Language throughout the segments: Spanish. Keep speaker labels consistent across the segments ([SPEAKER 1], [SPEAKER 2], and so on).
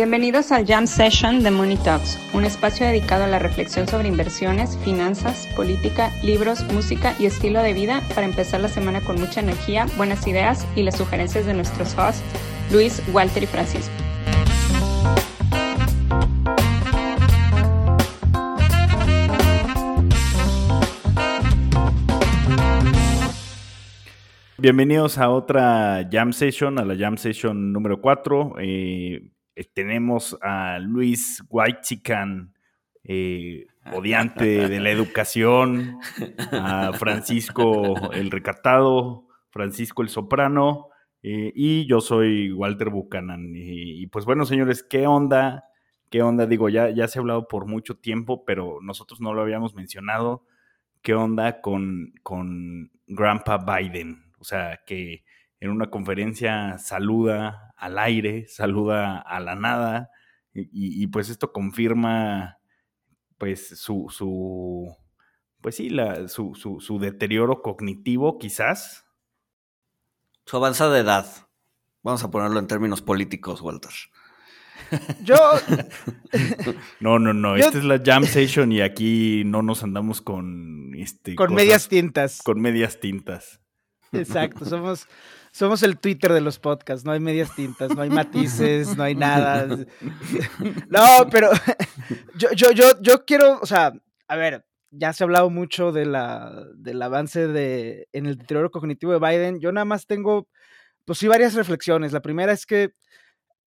[SPEAKER 1] Bienvenidos al Jam Session de Money Talks, un espacio dedicado a la reflexión sobre inversiones, finanzas, política, libros, música y estilo de vida para empezar la semana con mucha energía, buenas ideas y las sugerencias de nuestros hosts, Luis, Walter y Francisco.
[SPEAKER 2] Bienvenidos a otra Jam Session, a la Jam Session número 4. Eh, eh, tenemos a Luis Whitechican, eh, odiante de la educación, a Francisco el Recatado, Francisco el Soprano, eh, y yo soy Walter Buchanan. Y, pues bueno, señores, ¿qué onda? ¿Qué onda? Digo, ya, ya se ha hablado por mucho tiempo, pero nosotros no lo habíamos mencionado. ¿Qué onda con, con Grandpa Biden? O sea, que en una conferencia saluda al aire, saluda a la nada, y, pues esto confirma pues su, su pues sí, la, su, su, su, deterioro cognitivo quizás.
[SPEAKER 3] Su avanzada edad. Vamos a ponerlo en términos políticos, Walter.
[SPEAKER 4] Yo.
[SPEAKER 2] no, no, no. Esta es la Jam Session y aquí no nos andamos con. Este,
[SPEAKER 4] con medias tintas.
[SPEAKER 2] Con medias tintas.
[SPEAKER 4] Exacto. Somos, somos el Twitter de los podcasts. No hay medias tintas, no hay matices, no hay nada. No, pero yo, yo, yo, yo quiero. O sea, a ver. Ya se ha hablado mucho de la, del avance de, en el deterioro cognitivo de Biden. Yo nada más tengo, pues sí, varias reflexiones. La primera es que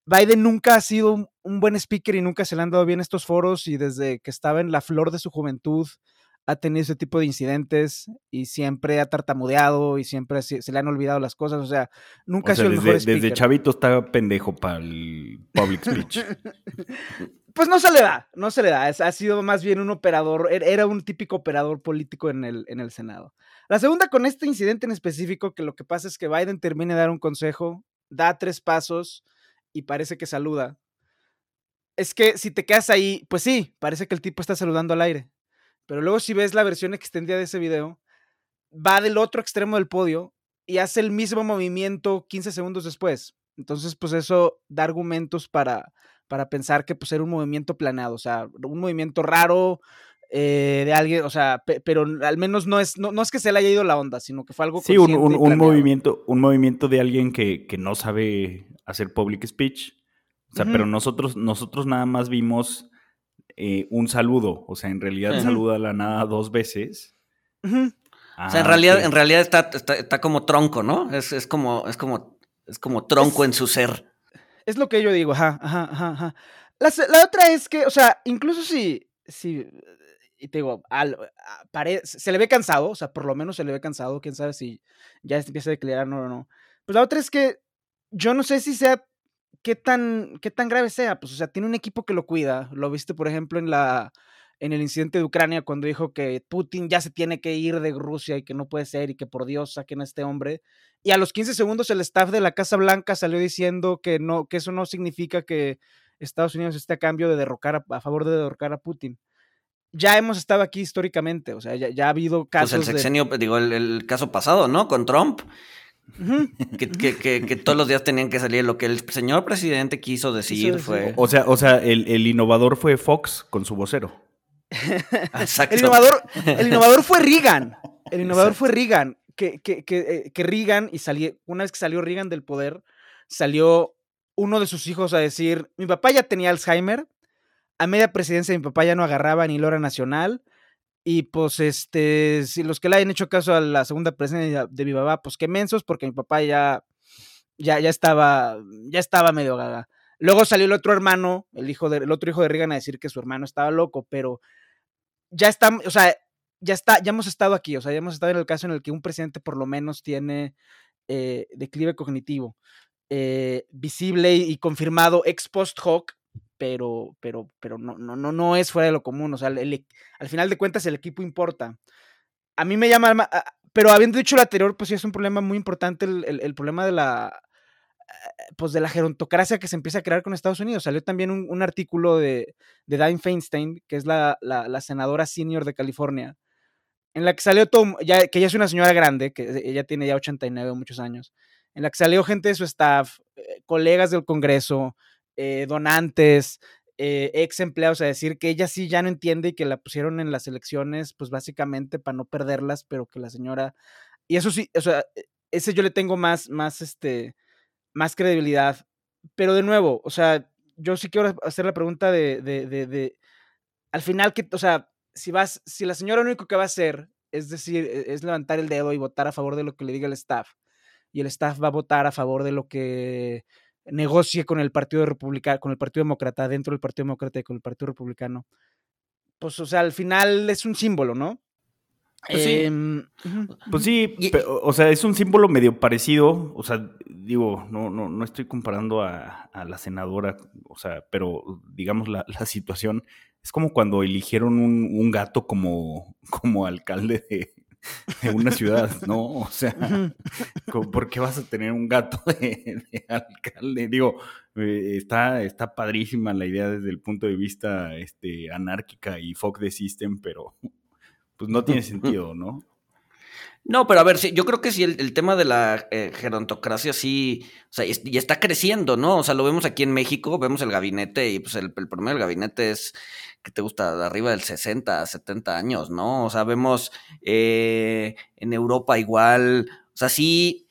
[SPEAKER 4] Biden nunca ha sido un, buen speaker y nunca se le han dado bien estos foros y desde que estaba en la flor de su juventud ha tenido ese tipo de incidentes y siempre ha tartamudeado y siempre se, le han olvidado las cosas. O sea, nunca ha sido el mejor speaker.
[SPEAKER 2] Desde chavito está pendejo para el public speech.
[SPEAKER 4] pues no se le da, no se le da. ha sido más bien un operador, er, era un típico operador político en el, en el Senado. La segunda con este incidente en específico, que lo que pasa es que Biden termina de dar un consejo, da tres pasos y parece que saluda. Es que si te quedas ahí, pues sí, parece que el tipo está saludando al aire. Pero luego si ves la versión extendida de ese video, va del otro extremo del podio y hace el mismo movimiento 15 segundos después. Entonces, pues eso da argumentos para, para pensar que pues era un movimiento planeado, o sea, un movimiento raro eh, de alguien, o sea, pero al menos no es, no, es que se le haya ido la onda, sino que fue algo
[SPEAKER 2] Sí, un, un, movimiento, un movimiento de alguien que, que no sabe hacer public speech. O sea, pero nosotros, nosotros nada más vimos eh, un saludo. O sea, en realidad saluda a la nada dos veces.
[SPEAKER 3] o sea, en ah, realidad, en realidad está, está, como tronco, ¿no? Es, es, como, es como, es como tronco en su ser.
[SPEAKER 4] Es lo que yo digo, ajá, ajá, ajá. La, la, otra es que, o sea, incluso si, si y te digo, al, se le ve cansado, o sea, por lo menos se le ve cansado, quién sabe si ya empieza a declarar no o no. Pues la otra es que yo no sé si sea qué tan, qué tan grave sea. Pues, o sea, tiene un equipo que lo cuida. Lo viste, por ejemplo, en la en el incidente de Ucrania cuando dijo que Putin ya se tiene que ir de Rusia y que no puede ser y que por Dios saquen a este hombre. Y a los 15 segundos el staff de la Casa Blanca salió diciendo que no, que eso no significa que Estados Unidos esté a cambio de derrocar a, favor de derrocar a Putin. Ya hemos estado aquí históricamente, o sea, ya, ha habido casos.
[SPEAKER 3] Pues el sexenio, digo, el, caso pasado, ¿no? Con Trump, que, todos los días tenían que salir. Lo que el señor presidente quiso decir fue.
[SPEAKER 2] O sea, o sea el, innovador fue Fox con su vocero.
[SPEAKER 4] Exacto. El innovador, el innovador fue Reagan. El innovador fue Reagan. Que, que, que, eh, Reagan, y salió, una vez que salió Reagan del poder, salió uno de sus hijos a decir: Mi papá ya tenía Alzheimer. A media presidencia mi papá ya no agarraba ni Lora Nacional y pues, este, si los que le hayan hecho caso a la segunda presencia de mi papá, pues qué mensos, porque mi papá ya, ya, ya estaba, ya estaba medio gaga. Luego salió el otro hermano, el hijo de, otro hijo de Reagan a decir que su hermano estaba loco, pero ya está, o sea, ya está, ya hemos estado aquí, o sea, ya hemos estado en el caso en el que un presidente por lo menos tiene eh, declive cognitivo eh, visible y confirmado ex post hoc pero, pero, pero no, no, no, no es fuera de lo común. O sea, e, al final de cuentas el equipo importa. A mí me llama, pero habiendo dicho lo anterior, pues sí es un problema muy importante el, problema de la, pues de la gerontocracia que se empieza a crear con Estados Unidos. Salió también un, artículo de, de Diane Feinstein, que es la, la, senadora senior de California, en la que salió todo, ya, que ella es una señora grande, que ella tiene ya 89 muchos años, en la que salió gente de su staff, eh, colegas del Congreso, eh, donantes, eh, ex empleados a decir que ella sí ya no entiende y que la pusieron en las elecciones, pues básicamente para no perderlas, pero que la señora. Y eso sí, o sea, e, ese yo le tengo más, más, este, más credibilidad. Pero de nuevo, o sea, yo sí quiero hacer la pregunta de, de, de, de al final, que, o sea, si vas, si la señora lo único que va a hacer es decir, e, es levantar el dedo y votar a favor de lo que le diga el staff, y el staff va a votar a favor de lo que negocie con el Partido Republicano, con el Partido Demócrata, dentro del Partido Demócrata y con el Partido Republicano. Pues, o sea, al final es un símbolo, ¿no?
[SPEAKER 2] Pues sí, em, pues sí o sea, es un símbolo medio parecido, o sea, digo, no, no, no estoy comparando a, la senadora, o sea, pero digamos la, la situación es como cuando eligieron un, un gato como, como alcalde de, de una ciudad, ¿no? O sea, ¿por qué vas a tener un gato de, alcalde? Digo, eh, está, está padrísima la idea desde el punto de vista este, anárquica y fuck the system, pero pues no tiene sentido, ¿no?
[SPEAKER 3] No, pero a ver, sí, yo creo que sí, el, tema de la eh, gerontocracia sí, o sea, y está creciendo, ¿no? O sea, lo vemos aquí en México, vemos el gabinete y pues el, el promedio del gabinete es que te gusta? De arriba del 60, 70 años, ¿no? O sea, vemos eh, en Europa igual, o sea, sí,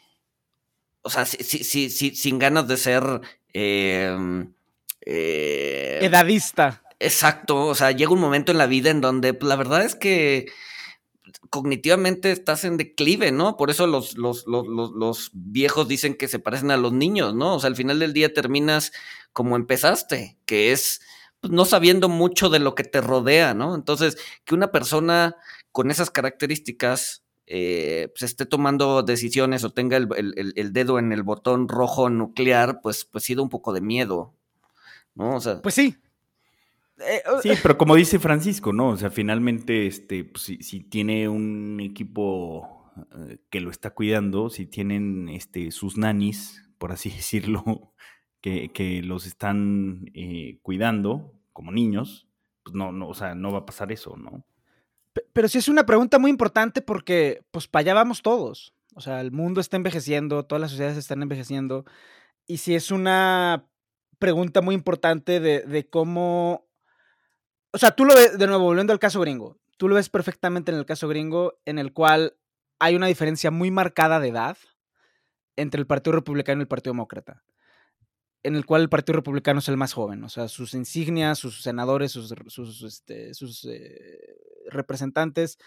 [SPEAKER 3] o sea, sí, sí, sí, sin ganas de ser... Em,
[SPEAKER 4] eh, Edadista.
[SPEAKER 3] Exacto, o sea, llega un momento en la vida en donde pues, la verdad es que cognitivamente estás en declive, ¿no? Por eso los, los, los, los, viejos dicen que se parecen a los niños, ¿no? O sea, al final del día terminas como empezaste, que es pues, no sabiendo mucho de lo que te rodea, ¿no? Entonces, que una persona con esas características eh, pues esté tomando decisiones o tenga el, dedo en el botón rojo nuclear, pues, pues sí da un poco de miedo, ¿no? O sea,
[SPEAKER 4] pues sí.
[SPEAKER 2] Eh, sí, pero como dice Francisco, ¿no? O sea, finalmente, este, pues, si, tiene un equipo eh, que lo está cuidando, si tienen este, sus nanis, por así decirlo, que, los están eh, cuidando como niños, pues no, no, o sea, no va a pasar eso, ¿no?
[SPEAKER 4] Pero sí es una pregunta muy importante porque, pues, para allá vamos todos. O sea, el mundo está envejeciendo, todas las sociedades están envejeciendo. Y sí es una pregunta muy importante de, de cómo. O sea, tú lo ves, de nuevo, volviendo al caso gringo, tú lo ves perfectamente en el caso gringo, en el cual hay una diferencia muy marcada de edad entre el Partido Republicano y el Partido Demócrata en el cual el Partido Republicano es el más joven, o sea, sus insignias, sus senadores, sus, este, eh, representantes,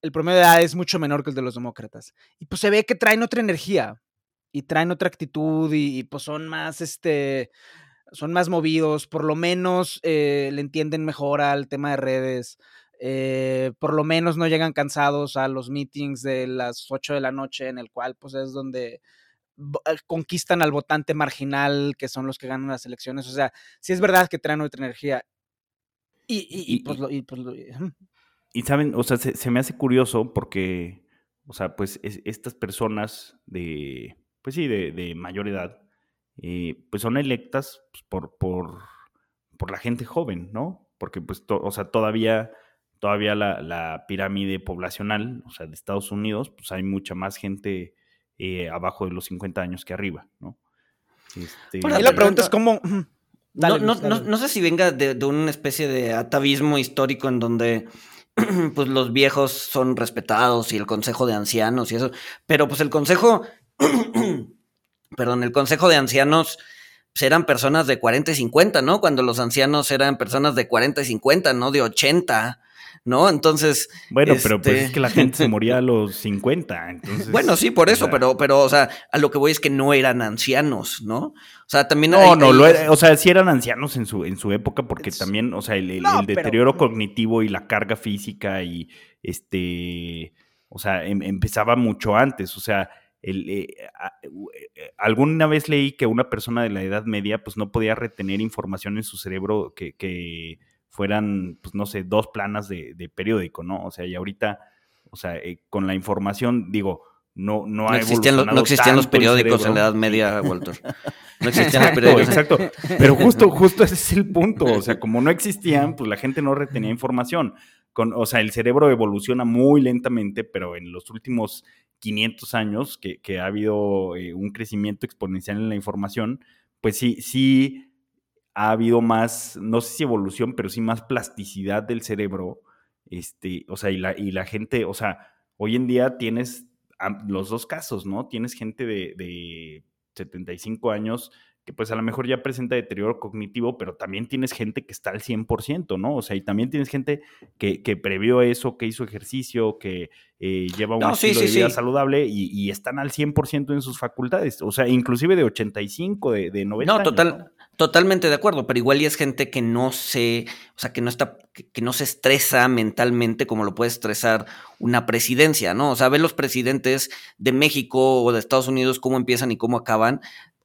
[SPEAKER 4] el promedio de edad es mucho menor que el de los demócratas. Y pues se ve que traen otra energía y traen otra actitud y, pues son más, este, son más movidos, por lo menos eh, le entienden mejor al tema de redes. Eh, por lo menos no llegan cansados a los meetings de las 8 de la noche, en el cual pues es donde eh, conquistan al votante marginal, que son los que ganan las elecciones. O sea, sí es verdad que traen otra energía. Y, y, pues, y, pues,
[SPEAKER 2] y saben, o sea, se, me hace curioso porque, o sea, pues estas personas de, pues sí, de, mayor edad, eh, pues son electas pues, por, por, por, la gente joven, ¿no? Porque, pues, o sea, todavía, todavía la, la, pirámide poblacional, o sea, de Estados Unidos, pues hay mucha más gente eh, abajo de los 50 años que arriba, ¿no?
[SPEAKER 4] Este, la pregunta es cómo...
[SPEAKER 3] no, sé si venga de, una especie de atavismo histórico en donde pues los viejos son respetados y el consejo de ancianos y eso, pero pues el consejo, perdón, el consejo de ancianos pues, eran personas de 40 y 50, ¿no? Cuando los ancianos eran personas de 40 y 50, no de 80. ¿no? Entonces.
[SPEAKER 2] Bueno, pero pues es este que la gente se moría a los 50. Entonces,
[SPEAKER 3] bueno, sí, por eso, pero, pero, o sea, a lo que voy es que no eran ancianos, ¿no? O sea, también.
[SPEAKER 2] No, no, Lo o sea, sí eran ancianos en su, en su época, porque también, o sea, el, deterioro cognitivo y la carga física y este. O sea, em, empezaba mucho antes, o sea. El, eh, eh, alguna vez leí que una persona de la Edad Media pues no podía retener información en su cerebro que, que fueran, pues no sé, dos planas de, periódico, ¿no? O sea, y ahorita, o sea, eh, con la información, digo, no, no,
[SPEAKER 3] no existían, no existían los periódicos en la Edad Media, Walter. No existían
[SPEAKER 2] los periódicos. Exacto, pero justo, justo ese es el punto. O sea, como no existían, pues la gente no retenía información. Con, o sea, el cerebro evoluciona muy lentamente, pero en los últimos 500 años que, que ha habido eh, un crecimiento exponencial en la información, pues sí, sí ha habido más, no sé si evolución, pero sí más plasticidad del cerebro. Este, o sea, y la, y la gente, o sea, hoy en día tienes los dos casos, ¿no? Tienes gente de, de 75 años que pues a lo mejor ya presenta deterioro cognitivo, pero también tienes gente que está al 100%, ¿no? O sea, y también tienes gente que, que previó eso, que hizo ejercicio, que eh, lleva un estilo de vida saludable y, están al 100% en sus facultades, o sea, inclusive de 85, de, de 90
[SPEAKER 3] no, total, Totalmente de acuerdo, pero igual y es gente que no se, o sea, que no está, que, no se estresa mentalmente como lo puede estresar una presidencia, ¿no? O sea, ve los presidentes de México o de Estados Unidos cómo empiezan y cómo acaban,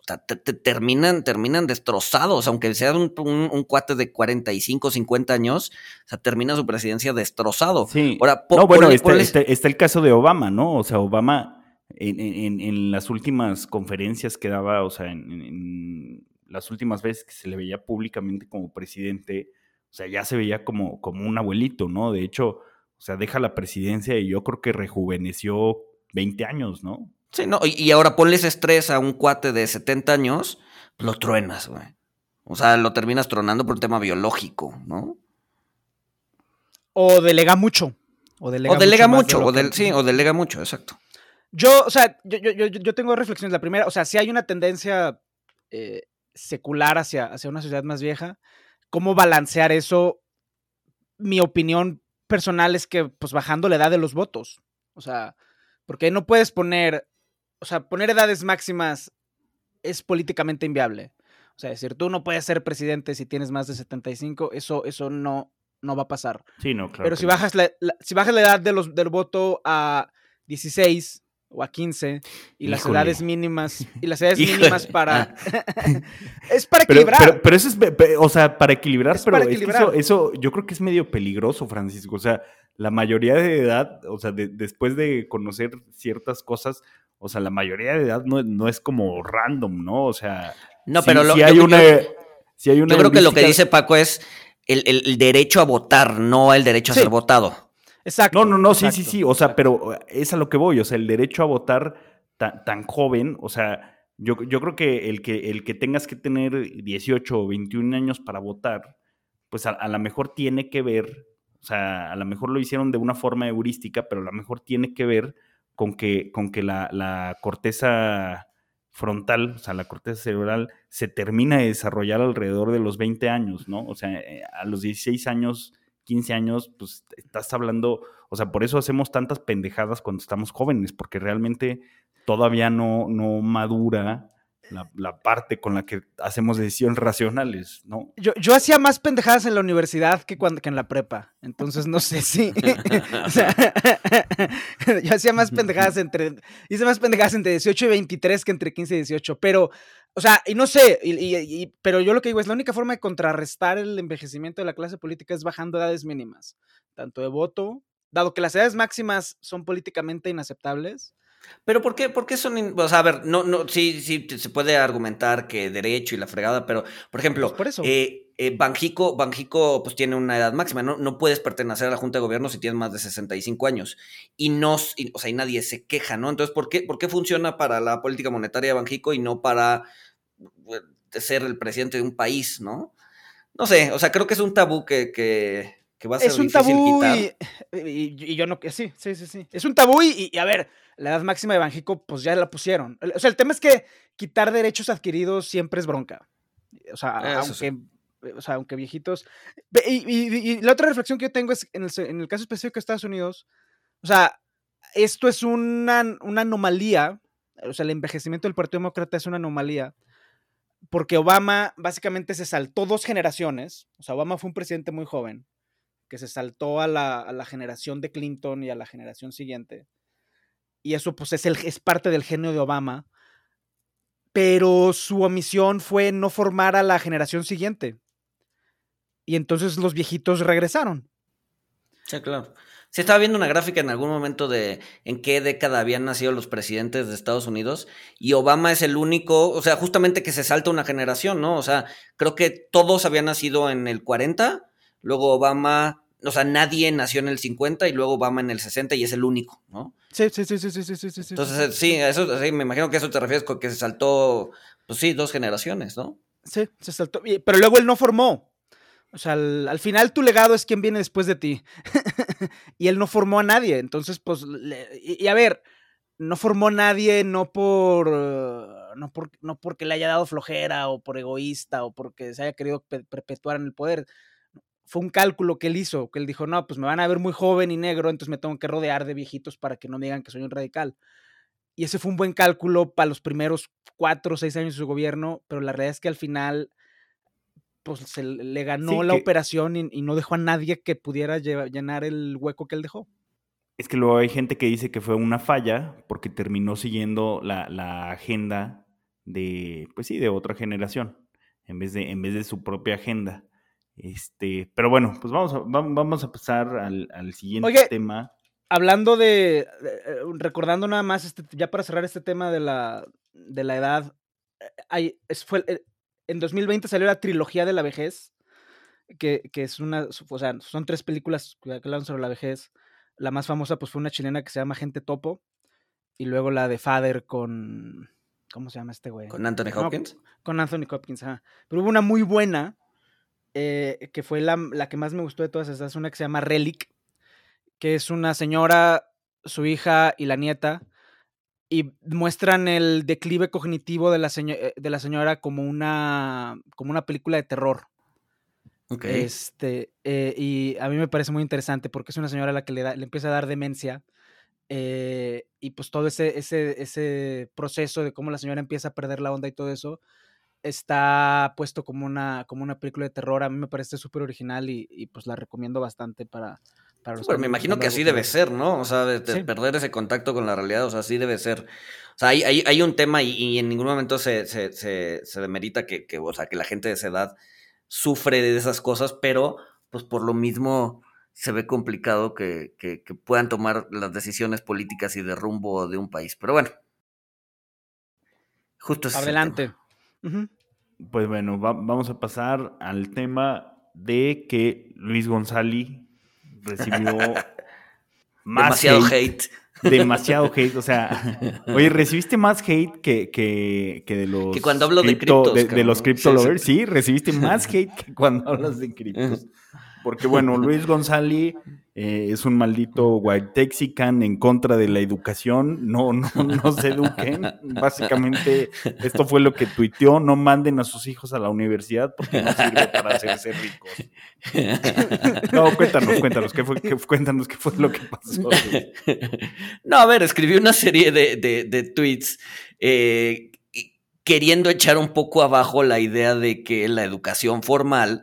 [SPEAKER 3] sea, te, terminan, terminan destrozados, aunque sea un, un, cuate de 45, 50 años, o sea, termina su presidencia destrozado.
[SPEAKER 2] Sí. Ahora, no, bueno, está, el caso de Obama, ¿no? O sea, Obama en, en, en las últimas conferencias que daba, o sea, en las últimas veces que se le veía públicamente como presidente, o sea, ya se veía como, como un abuelito, ¿no? De hecho, o sea, deja la presidencia y yo creo que rejuveneció 20 años, ¿no?
[SPEAKER 3] Sí, no, y, ahora ponles estrés a un cuate de 70 años, lo truenas, güey. O sea, lo terminas tronando por un tema biológico, ¿no?
[SPEAKER 4] O delega mucho.
[SPEAKER 3] O delega, mucho, o sí, o delega mucho, exacto.
[SPEAKER 4] Yo, o sea, yo, yo, yo, tengo reflexiones. La primera, o sea, si hay una tendencia eh, secular hacia, hacia una sociedad más vieja. ¿Cómo balancear eso? Mi opinión personal es que, pues, bajando la edad de los votos. O sea, porque no puedes poner, o sea, poner edades máximas es políticamente inviable. O sea, decir, tú no puedes ser presidente si tienes más de 75, eso, eso no, no va a pasar.
[SPEAKER 2] Sí, no, claro.
[SPEAKER 4] Pero si bajas la, si bajas la edad de los, del voto a 16, o a 15 y las edades mínimas y las edades mínimas para es para equilibrar
[SPEAKER 2] pero, eso es o sea para equilibrar pero eso, yo creo que es medio peligroso Francisco o sea la mayoría de edad o sea después de conocer ciertas cosas o sea la mayoría de edad no, es como random no o sea
[SPEAKER 3] no pero lo, si hay una si hay una yo creo que lo que dice Paco es el, derecho a votar no el derecho a ser votado
[SPEAKER 2] Exacto. No, no, no, sí, sí, sí. O sea, pero es a lo que voy. O sea, el derecho a votar tan, joven, o sea, yo, yo creo que el, que el que tengas que tener 18 o 21 años para votar, pues a, lo mejor tiene que ver, o sea, a lo mejor lo hicieron de una forma heurística, pero a lo mejor tiene que ver con que, con que la, la corteza frontal, o sea, la corteza cerebral, se termina de desarrollar alrededor de los 20 años, ¿no? O sea, eh, a los 16 años 15 años, pues estás hablando, o sea, por eso hacemos tantas pendejadas cuando estamos jóvenes, porque realmente todavía no, no madura la, parte con la que hacemos decisiones racionales, ¿no?
[SPEAKER 4] Yo, hacía más pendejadas en la universidad que, cuando, que en la prepa, entonces no sé si... yo hacía más pendejadas entre... Hice más pendejadas entre 18 y 23 que entre 15 y 18, pero o sea, y no sé, y, pero yo lo que digo es la única forma de contrarrestar el envejecimiento de la clase política es bajando edades mínimas, tanto de voto, dado que las edades máximas son políticamente inaceptables.
[SPEAKER 3] Pero ¿por qué, por qué son, o sea, a ver, no, no, sí, sí, se puede argumentar que derecho y la fregada, pero, por ejemplo, pues por eso. Eh, eh, Banjico, Banjico pues tiene una edad máxima, ¿no? No puedes pertenecer a la Junta de Gobierno si tienes más de 65 años. Y no, o sea, y nadie se queja, ¿no? Entonces, ¿por qué, ¿por qué funciona para la política monetaria de Banjico y no para ser el presidente de un país, ¿no? No sé, o sea, creo que es un tabú que, que, va a ser es un tabú
[SPEAKER 4] Y, yo no, sí, sí, sí, sí. Es un tabú y, a ver, la edad máxima de Banjico, pues ya la pusieron. O sea, el tema es que quitar derechos adquiridos siempre es bronca. O sea, aunque o sea, aunque viejitos. Y, la otra reflexión que yo tengo es, en el, caso específico de Estados Unidos, o sea, esto es una, anomalía, o sea, el envejecimiento del Partido Demócrata es una anomalía, porque Obama básicamente se saltó dos generaciones, o sea, Obama fue un presidente muy joven, que se saltó a la, generación de Clinton y a la generación siguiente, y eso pues es, el, es parte del genio de Obama, pero su omisión fue no formar a la generación siguiente y entonces los viejitos regresaron.
[SPEAKER 3] Sí, claro. Se estaba viendo una gráfica en algún momento de en qué década habían nacido los presidentes de Estados Unidos y Obama es el único, o sea, justamente que se salta una generación, ¿no? O sea, creo que todos habían nacido en el 40, luego Obama, o sea, nadie nació en el 50 y luego Obama en el 60 y es el único, ¿no?
[SPEAKER 4] Sí, sí, sí, sí, sí, sí, sí.
[SPEAKER 3] Entonces, sí, eso, sí, me imagino que eso te refieres con que se saltó, pues sí, dos generaciones, ¿no?
[SPEAKER 4] Sí, se saltó. Pero luego él no formó. O sea, al, final tu legado es quien viene después de ti. y él no formó a nadie. Entonces, pues, y, a ver, no formó a nadie no por, no por, no porque le haya dado flojera o por egoísta o porque se haya querido perpetuar en el poder. Fue un cálculo que él hizo, que él dijo, no, pues me van a ver muy joven y negro, entonces me tengo que rodear de viejitos para que no me digan que soy un radical. Y ese fue un buen cálculo para los primeros cuatro o seis años de su gobierno, pero la realidad es que al final pues se le ganó la operación y, no dejó a nadie que pudiera llenar el hueco que él dejó.
[SPEAKER 2] Es que luego hay gente que dice que fue una falla porque terminó siguiendo la, agenda de, pues sí, de otra generación, en vez de, en vez de su propia agenda. Este, pero bueno, pues vamos a, vamos a pasar al, siguiente tema.
[SPEAKER 4] Hablando de, eh, recordando nada más, este, ya para cerrar este tema de la, de la edad, eh, hay, es, fue, eh, en 2020 salió la trilogía de la vejez, que, es una, o sea, son tres películas que hablan sobre la vejez. La más famosa pues fue una chilena que se llama Gente Topo, y luego la de Father con, ¿cómo se llama este güey?
[SPEAKER 3] Con Anthony Hopkins.
[SPEAKER 4] con Anthony Hopkins, ajá. Pero hubo una muy buena, eh, que fue la, la, que más me gustó de todas estas, una que se llama Relic, que es una señora, su hija y la nieta, y muestran el declive cognitivo de la, eh, de la señora como una, como una película de terror. Este, eh, y a mí me parece muy interesante porque es una señora a la que le, le empieza a dar demencia. Eh, y pues todo ese, ese, ese proceso de cómo la señora empieza a perder la onda y todo eso está puesto como una, como una película de terror. A mí me parece súper original y, y, pues la recomiendo bastante para,
[SPEAKER 3] pero me imagino que así debe ser, ¿no? O sea, de, perder ese contacto con la realidad, o sea, así debe ser. O sea, hay, hay, un tema y, en ningún momento se, se, se, demerita que, que, o sea, que la gente de esa edad sufre de esas cosas, pero pues por lo mismo se ve complicado que, que, puedan tomar las decisiones políticas y de rumbo de un país. Pero bueno.
[SPEAKER 4] Justo Adelante.
[SPEAKER 2] Pues bueno, vamos a pasar al tema de que Luis González recibió
[SPEAKER 3] más demasiado hate,
[SPEAKER 2] Demasiado hate. O sea, oye, recibiste más hate que, que, que de los.
[SPEAKER 3] Que cuando hablo de criptos.
[SPEAKER 2] De, los crypto lovers, sí, recibiste más hate que cuando hablas de criptos. Porque bueno, Luis González eh, es un maldito white texican en contra de la educación. No, no, no se eduquen. Básicamente, esto fue lo que tuiteó. No manden a sus hijos a la universidad porque no sirve para hacerse ricos. No, cuéntanos, cuéntanos, ¿qué fue, qué, cuéntanos qué fue lo que pasó.
[SPEAKER 3] No, a ver, escribí una serie de, tweets eh, queriendo echar un poco abajo la idea de que la educación formal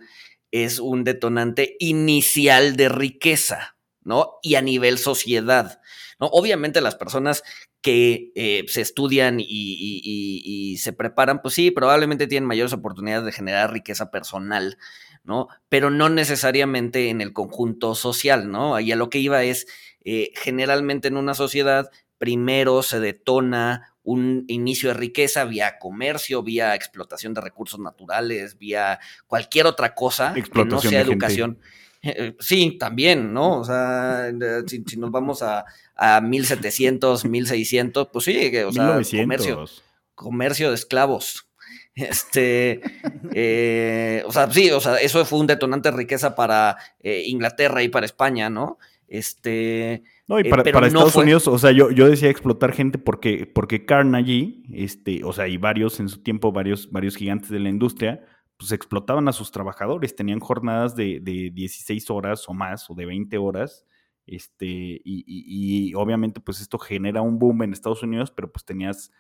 [SPEAKER 3] es un detonante inicial de riqueza, ¿no? Y a nivel sociedad, ¿no? Obviamente las personas que eh, se estudian y, se preparan, pues sí, probablemente tienen mayores oportunidades de generar riqueza personal, ¿no? Pero no necesariamente en el conjunto social, ¿no? Y a lo que iba es, eh, generalmente en una sociedad, primero se detona un inicio de riqueza vía comercio, vía explotación de recursos naturales, vía cualquier otra cosa que no sea educación. Eh, sí, también, ¿no? O sea, si, nos vamos a, a 1700, 1600, pues sí, o sea, comercio, comercio de esclavos. Este, eh, o sea, sí, o sea, eso fue un detonante de riqueza para eh, Inglaterra y para España, ¿no? Este,
[SPEAKER 2] no, y eh, para, Estados Unidos, o sea, yo, yo decía explotar gente porque, porque Carnegie, este, o sea, y varios en su tiempo, varios, varios gigantes de la industria, pues explotaban a sus trabajadores, tenían jornadas de, de 16 horas o más, o de 20 horas, este, y, y, obviamente pues esto genera un boom en Estados Unidos, pero pues tenías,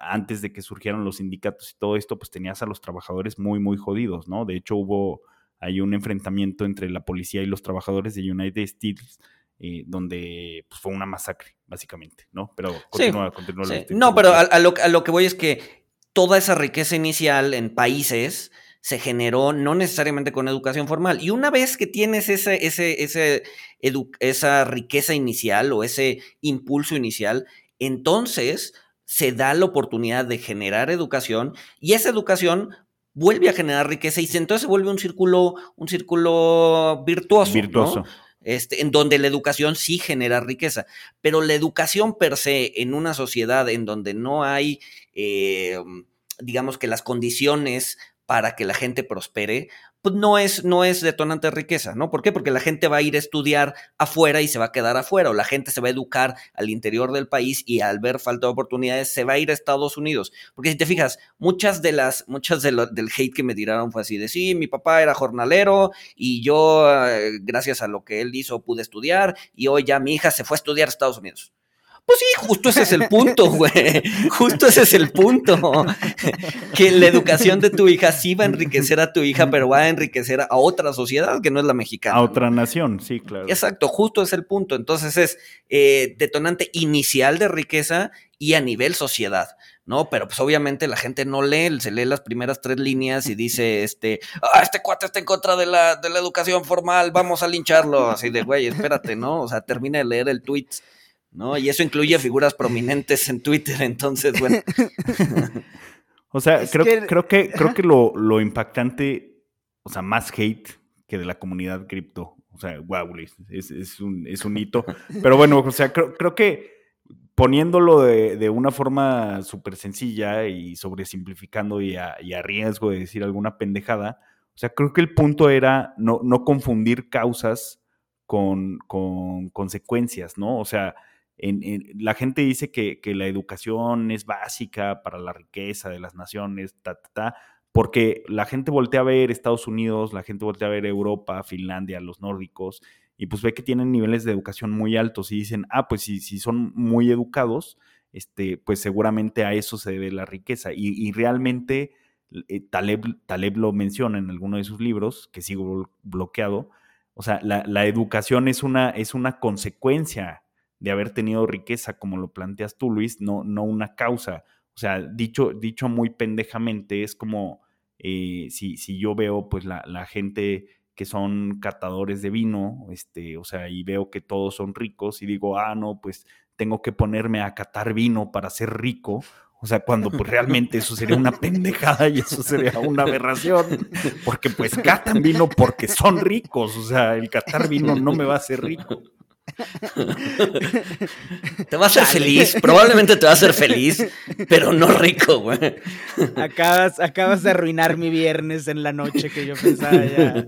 [SPEAKER 2] antes de que surgieran los sindicatos y todo esto, pues tenías a los trabajadores muy, muy jodidos, ¿no? De hecho hubo, hay un enfrentamiento entre la policía y los trabajadores de United States eh, donde pues, fue una masacre, básicamente, ¿no? Pero continúa, continúa.
[SPEAKER 3] No, pero a, lo, a, lo, que voy es que toda esa riqueza inicial en países se generó no necesariamente con educación formal. Y una vez que tienes ese, ese, ese esa riqueza inicial o ese impulso inicial, entonces se da la oportunidad de generar educación y esa educación vuelve a generar riqueza y entonces se vuelve un círculo, un círculo virtuoso. Virtuoso. Este, en donde la educación sí genera riqueza, pero la educación per se en una sociedad en donde no hay, eh, digamos que las condiciones para que la gente prospere, pues no es, no es detonante de riqueza, ¿no? ¿Por qué? Porque la gente va a ir a estudiar afuera y se va a quedar afuera, o la gente se va a educar al interior del país y al ver falta de oportunidades se va a ir a Estados Unidos. Porque si te fijas, muchas de las, muchas de del hate que me tiraron fue así de sí, mi papá era jornalero y yo, eh, gracias a lo que él hizo, pude estudiar y hoy ya mi hija se fue a estudiar a Estados Unidos. Pues sí, justo ese es el punto, güey. Justo ese es el punto. Que la educación de tu hija sí va a enriquecer a tu hija, pero va a enriquecer a otra sociedad que no es la mexicana.
[SPEAKER 2] A otra nación, sí, claro.
[SPEAKER 3] Exacto, justo es el punto. Entonces es eh, detonante inicial de riqueza y a nivel sociedad. ¿no? Pero pues obviamente la gente no lee, se lee las primeras tres líneas y dice, este, ah, este cuate está en contra de la, de la educación formal, vamos a lincharlo, así de, güey, espérate, ¿no? O sea, termina de leer el tweet ¿no? Y eso incluye figuras prominentes en Twitter, entonces, bueno.
[SPEAKER 2] o sea, creo, que, creo que, creo que lo, impactante, o sea, más hate que de la comunidad cripto, o sea, wow, es, un, es un hito. Pero bueno, o sea, creo, creo que poniéndolo de, una forma súper sencilla y sobresimplificando y a, y a riesgo de decir alguna pendejada, o sea, creo que el punto era no, no confundir causas con, con, consecuencias, ¿no? O sea, la gente dice que, la educación es básica para la riqueza de las naciones, ta, ta, porque la gente voltea a ver Estados Unidos, la gente voltea a ver Europa, Finlandia, los nórdicos, y pues ve que tienen niveles de educación muy altos y dicen, ah, pues si, si son muy educados, este, pues seguramente a eso se debe la riqueza. Y, realmente eh, Taleb, Taleb, lo menciona en alguno de sus libros, que sigo bloqueado, o sea, la, la educación es una, es una consecuencia de haber tenido riqueza, como lo planteas tú, Luis, no, no una causa. O sea, dicho, dicho muy pendejamente, es como eh, si, si, yo veo pues la, la, gente que son catadores de vino, este, o sea, y veo que todos son ricos y digo, ah, no, pues tengo que ponerme a catar vino para ser rico. O sea, cuando pues realmente eso sería una pendejada y eso sería una aberración, porque pues catan vino porque son ricos, o sea, el catar vino no me va a hacer rico
[SPEAKER 3] te va a hacer feliz, probablemente te va a hacer feliz, pero no rico, güey.
[SPEAKER 4] Acabas, acabas de arruinar mi viernes en la noche que yo pensaba ya.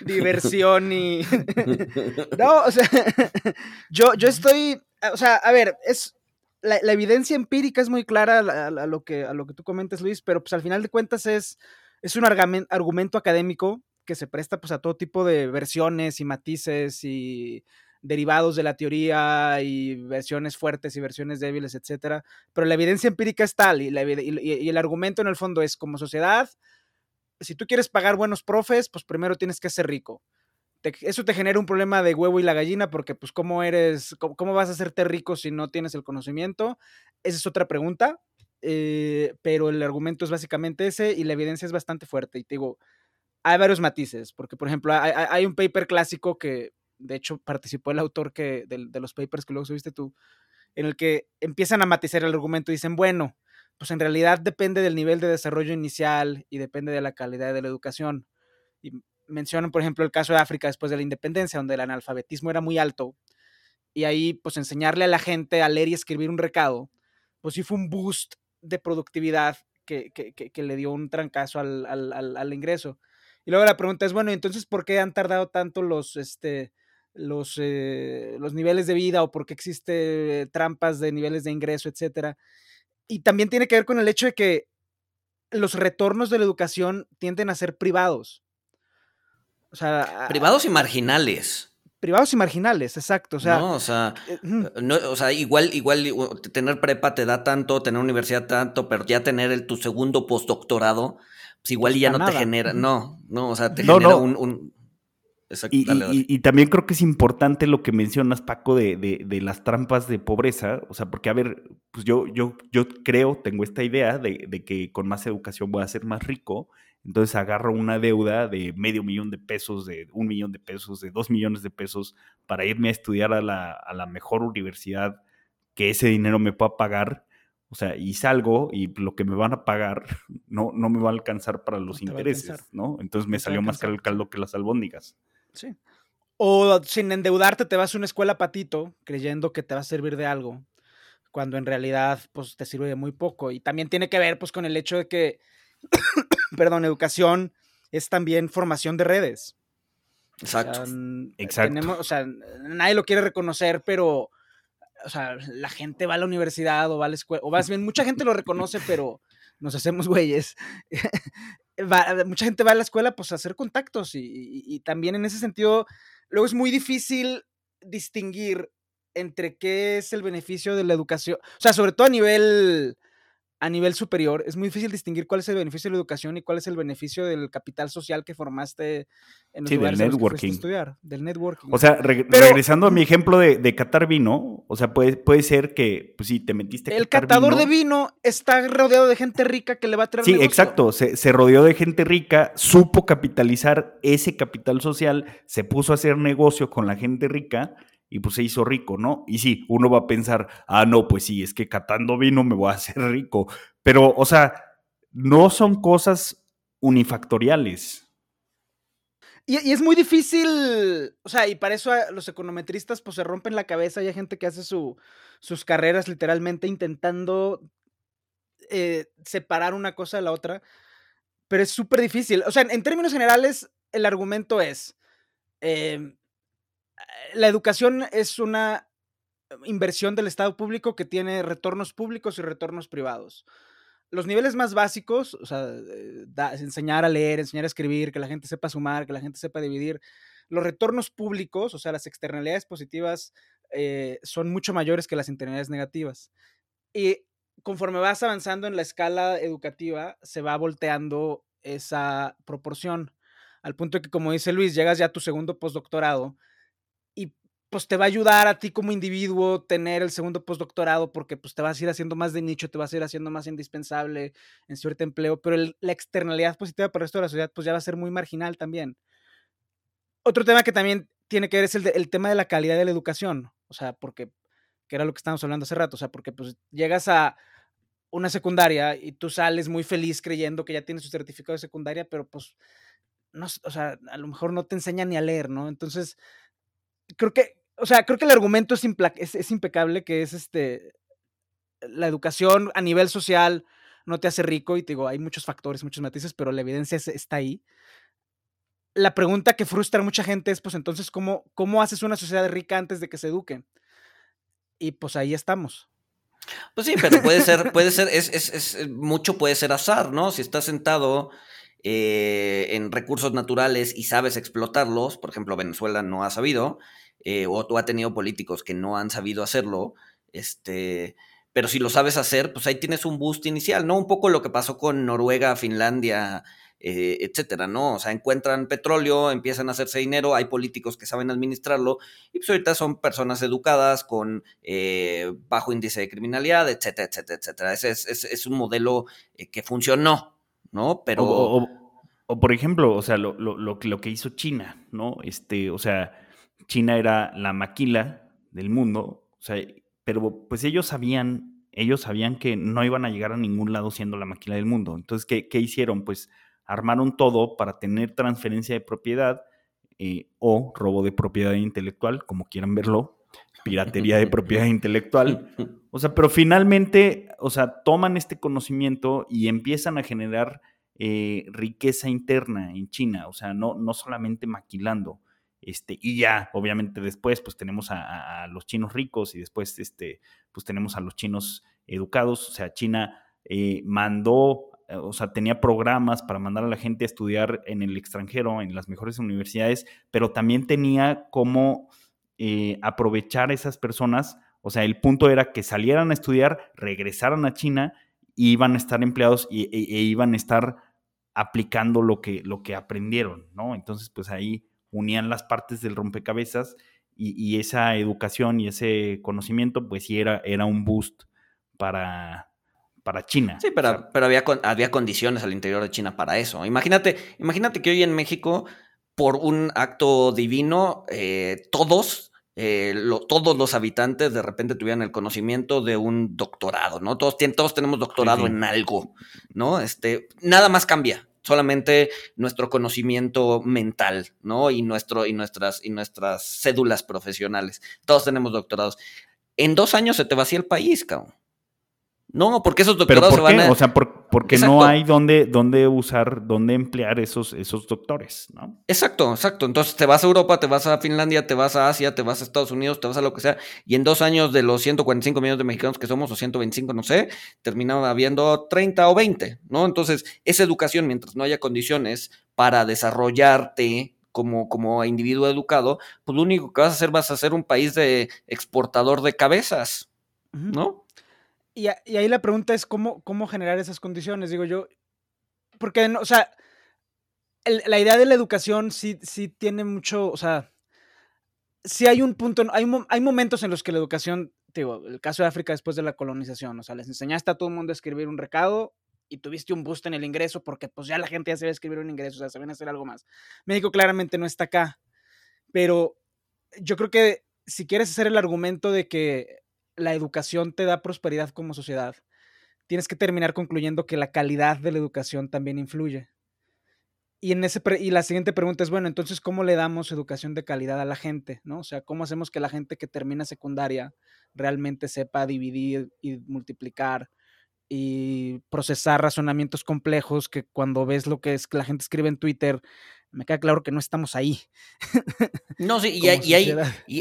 [SPEAKER 4] Diversión y. no, o sea, yo, yo estoy. O sea, a ver, es. La, evidencia empírica es muy clara a, lo que, a lo que tú comentas, Luis, pero pues al final de cuentas es, es un argumento académico que se presta pues a todo tipo de versiones y matices y derivados de la teoría y versiones fuertes y versiones débiles, etcétera. Pero la evidencia empírica es tal y, el argumento en el fondo es como sociedad, si tú quieres pagar buenos profes, pues primero tienes que ser rico. eso te genera un problema de huevo y la gallina porque pues cómo eres, cómo, vas a hacerte rico si no tienes el conocimiento. Esa es otra pregunta, eh, pero el argumento es básicamente ese y la evidencia es bastante fuerte. Y te digo, hay varios matices, porque por ejemplo hay un paper clásico que de hecho participó el autor que, de, los papers que luego subiste tú, en el que empiezan a matizar el argumento y dicen, bueno, pues en realidad depende del nivel de desarrollo inicial y depende de la calidad de la educación. Y mencionan, por ejemplo, el caso de África después de la independencia, donde el analfabetismo era muy alto. Y ahí, pues enseñarle a la gente a leer y escribir un recado, pues sí fue un boost de productividad que, le dio un trancazo al, al, ingreso. Y luego la pregunta es, bueno, entonces, ¿por qué han tardado tanto los, este, los, eh, los niveles de vida o porque existe trampas de niveles de ingreso, etcétera. Y también tiene que ver con el hecho de que los retornos de la educación tienden a ser privados.
[SPEAKER 3] O sea, privados y marginales.
[SPEAKER 4] Privados y marginales, exacto. O sea,
[SPEAKER 3] no, o sea, eh, eh, o sea, igual, igual tener prepa te da tanto, tener universidad tanto, pero ya tener el, tu segundo postdoctorado, pues igual ya no te genera, no, no, o sea, te genera un
[SPEAKER 2] y, también creo que es importante lo que mencionas, Paco, de, las trampas de pobreza. O sea, porque, a ver, pues yo, yo, yo creo, tengo esta idea de, que con más educación voy a ser más rico. Entonces agarro una deuda de medio millón de pesos, de un millón de pesos, de dos millones de pesos para irme a estudiar a la, a la mejor universidad que ese dinero me pueda pagar. O sea, y salgo y lo que me van a pagar no, no me va a alcanzar para los intereses, ¿no? Entonces me salió más caro el caldo que las albóndigas.
[SPEAKER 4] Sí. O sin endeudarte te vas a una escuela patito creyendo que te va a servir de algo, cuando en realidad pues te sirve de muy poco. Y también tiene que ver pues con el hecho de que, perdón, educación es también formación de redes.
[SPEAKER 3] Exacto.
[SPEAKER 4] O sea,
[SPEAKER 2] Exacto.
[SPEAKER 4] Tenemos, o sea, nadie lo quiere reconocer, pero o sea, la gente va a la universidad o va a la escuela, o más bien, mucha gente lo reconoce, pero nos hacemos güeyes. mucha gente va a la escuela pues a hacer contactos y, y, y, también en ese sentido, luego es muy difícil distinguir entre qué es el beneficio de la educación, o sea, sobre todo a nivel a nivel superior, es muy difícil distinguir cuál es el beneficio de la educación y cuál es el beneficio del capital social que formaste en los
[SPEAKER 2] sí,
[SPEAKER 4] lugares
[SPEAKER 2] del
[SPEAKER 4] los que
[SPEAKER 2] networking.
[SPEAKER 4] a estudiar, del networking.
[SPEAKER 2] O sea, re
[SPEAKER 4] Pero-
[SPEAKER 2] regresando a mi ejemplo de, de catar vino, o sea, puede, puede ser que, pues sí, te metiste a
[SPEAKER 4] el
[SPEAKER 2] catar
[SPEAKER 4] catador
[SPEAKER 2] vino.
[SPEAKER 4] de vino está rodeado de gente rica que le va a traer
[SPEAKER 2] Sí,
[SPEAKER 4] negocio.
[SPEAKER 2] exacto. Se, se rodeó de gente rica, supo capitalizar ese capital social, se puso a hacer negocio con la gente rica y pues se hizo rico, ¿no? Y sí, uno va a pensar, ah, no, pues sí, es que catando vino me voy a hacer rico. Pero, o sea, no son cosas unifactoriales.
[SPEAKER 4] Y, es muy difícil, o sea, y para eso los econometristas pues se rompen la cabeza y hay gente que hace su, sus carreras literalmente intentando eh, separar una cosa de la otra, pero es súper difícil. O sea, en, términos generales, el argumento es, eh, la educación es una inversión del Estado público que tiene retornos públicos y retornos privados. Los niveles más básicos, o sea, eh, da- enseñar a leer, enseñar a escribir, que la gente sepa sumar, que la gente sepa dividir. Los retornos públicos, o sea, las externalidades positivas, eh, son mucho mayores que las internalidades negativas. Y conforme vas avanzando en la escala educativa, se va volteando esa proporción. Al punto que, como dice Luis, llegas ya a tu segundo postdoctorado pues te va a ayudar a ti como individuo tener el segundo postdoctorado porque pues te vas a ir haciendo más de nicho, te vas a ir haciendo más indispensable en cierto empleo, pero la externalidad positiva para el resto de la sociedad pues ya va a ser muy marginal también. Otro tema que también tiene que ver es el, tema de la calidad de la educación, o sea, porque, que era lo que estábamos hablando hace rato, o sea, porque pues llegas a una secundaria y tú sales muy feliz creyendo que ya tienes tu certificado de secundaria, pero pues, no, o sea, a lo mejor no te enseñan ni a leer, ¿no? Entonces, creo que, o sea, creo que el argumento es, impla- es, es impecable, que es este, la educación a nivel social no te hace rico y te digo, hay muchos factores, muchos matices, pero la evidencia es- está ahí. La pregunta que frustra a mucha gente es, pues entonces, ¿cómo, ¿cómo haces una sociedad rica antes de que se eduque? Y pues ahí estamos.
[SPEAKER 3] Pues sí, pero puede ser, puede ser, es, es, es, eh, mucho puede ser azar, ¿no? Si estás sentado eh, en recursos naturales y sabes explotarlos, por ejemplo, Venezuela no ha sabido, eh, o tú ha tenido políticos que no han sabido hacerlo, este, pero si lo sabes hacer, pues ahí tienes un boost inicial, ¿no? Un poco lo que pasó con Noruega, Finlandia, eh, etcétera, ¿no? O sea, encuentran petróleo, empiezan a hacerse dinero, hay políticos que saben administrarlo, y pues ahorita son personas educadas con eh, bajo índice de criminalidad, etcétera, etcétera, etcétera. Ese es, es- es un modelo eh, que funcionó, ¿no? Pero...
[SPEAKER 2] O, o- o, por ejemplo, o sea, lo, lo- lo lo que hizo China, ¿no? Este, o sea, China era la maquila del mundo, o sea, pero pues ellos sabían, ellos sabían que no iban a llegar a ningún lado siendo la maquila del mundo. Entonces, ¿qué, qué hicieron? Pues armaron todo para tener transferencia de propiedad eh, o robo de propiedad intelectual, como quieran verlo, piratería de propiedad intelectual. O sea, pero finalmente, o sea, toman este conocimiento y empiezan a generar eh, riqueza interna en China, o sea, no, no solamente maquilando. Este, y ya, obviamente, después, pues tenemos a, los chinos ricos y después, este, pues tenemos a los chinos educados. O sea, China eh, mandó, eh, o sea, tenía programas para mandar a la gente a estudiar en el extranjero, en las mejores universidades, pero también tenía cómo eh, aprovechar a esas personas. O sea, el punto era que salieran a estudiar, regresaran a China y iban a estar empleados y, e, e iban a estar aplicando lo que, lo que aprendieron, ¿no? Entonces, pues ahí unían las partes del rompecabezas y, y esa educación y ese conocimiento, pues sí era, era un boost para, para China.
[SPEAKER 3] Sí, pero,
[SPEAKER 2] O sea,
[SPEAKER 3] pero había, había condiciones al interior de China para eso. Imagínate, imagínate que hoy en México, por un acto divino, eh, todos, eh, lo- todos los habitantes de repente tuvieran el conocimiento de un doctorado, ¿no? Todos, todos tenemos doctorado
[SPEAKER 2] sí.
[SPEAKER 3] en algo, ¿no? Este, nada más cambia. Solamente nuestro conocimiento mental, ¿no? Y, nuestro, y, nuestras, y nuestras cédulas profesionales. Todos tenemos doctorados. En dos años se te vacía el país, cabrón. No, porque esos
[SPEAKER 2] ¿Pero
[SPEAKER 3] doctorados se van
[SPEAKER 2] qué?
[SPEAKER 3] a.
[SPEAKER 2] O sea, ¿por, por porque no hay dónde, dónde usar, dónde emplear esos, esos doctores, ¿no?
[SPEAKER 3] Exacto, exacto. Entonces te vas a Europa, te vas a Finlandia, te vas a Asia, te vas a Estados Unidos, te vas a lo que sea, y en dos años de los 145 millones de mexicanos que somos, o 125, no sé, terminaban habiendo 30 o 20, ¿no? Entonces, esa educación, mientras no haya condiciones para desarrollarte como, como individuo educado, pues lo único que vas a hacer vas a ser un país de exportador de cabezas, ¿no?
[SPEAKER 4] Y, ahí la pregunta es cómo, cómo generar esas condiciones, digo yo, porque, o sea, la idea de la educación sí, sí tiene mucho, o sea, sí hay un punto, hay, hay momentos en los que la educación, digo, el caso de África después de la colonización, o sea, les enseñaste a todo el mundo a escribir un recado y tuviste un boost en el ingreso porque pues ya la gente ya sabía escribir un ingreso, o sea, sabían hacer algo más. México claramente no está acá, pero yo creo que si quieres hacer el argumento de que la educación te da prosperidad como sociedad, tienes que terminar concluyendo que la calidad de la educación también influye. Y, en ese y la siguiente pregunta es, bueno, entonces, ¿cómo le damos educación de calidad a la gente? ¿no? O sea, ¿cómo hacemos que la gente que termina secundaria realmente sepa dividir y multiplicar y procesar razonamientos complejos que cuando ves lo que es que la gente escribe en Twitter, me queda claro que no estamos ahí.
[SPEAKER 3] No, sí, y hay,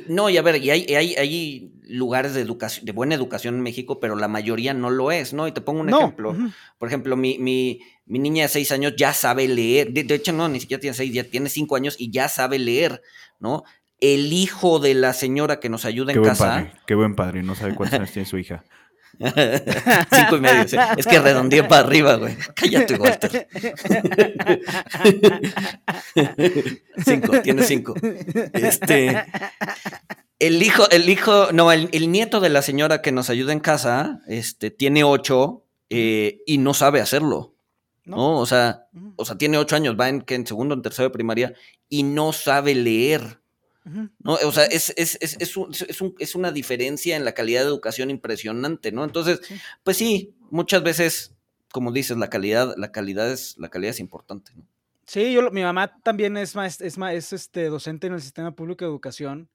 [SPEAKER 3] no, y a ver, y hay, hay, lugares de educación, de buena educación en México, pero la mayoría no lo es, ¿no? Y te pongo un ejemplo. Por ejemplo, mi, mi, mi, niña de seis años ya sabe leer. De, hecho, no, ni siquiera tiene seis, ya tiene cinco años y ya sabe leer, ¿no? El hijo de la señora que nos ayuda en casa.
[SPEAKER 2] qué buen padre, no sabe cuántos años tiene su hija.
[SPEAKER 3] cinco y medio. Es que redondeé para arriba, güey. Cállate, Walter. cinco, tiene cinco. Este. El hijo, el hijo, no, el, nieto de la señora que nos ayuda en casa, este, tiene ocho eh, y no sabe hacerlo. ¿No? O sea, o sea, tiene ocho años, va en, que en segundo, en tercero de primaria y no sabe leer. ¿No? O sea, es, es, es, es, una diferencia en la calidad de educación impresionante, ¿no? Entonces, pues sí, muchas veces, como dices, la calidad, la calidad es, la calidad es importante, ¿no?
[SPEAKER 4] Sí, yo, mi mamá también es, es, es este, docente en el sistema público de educación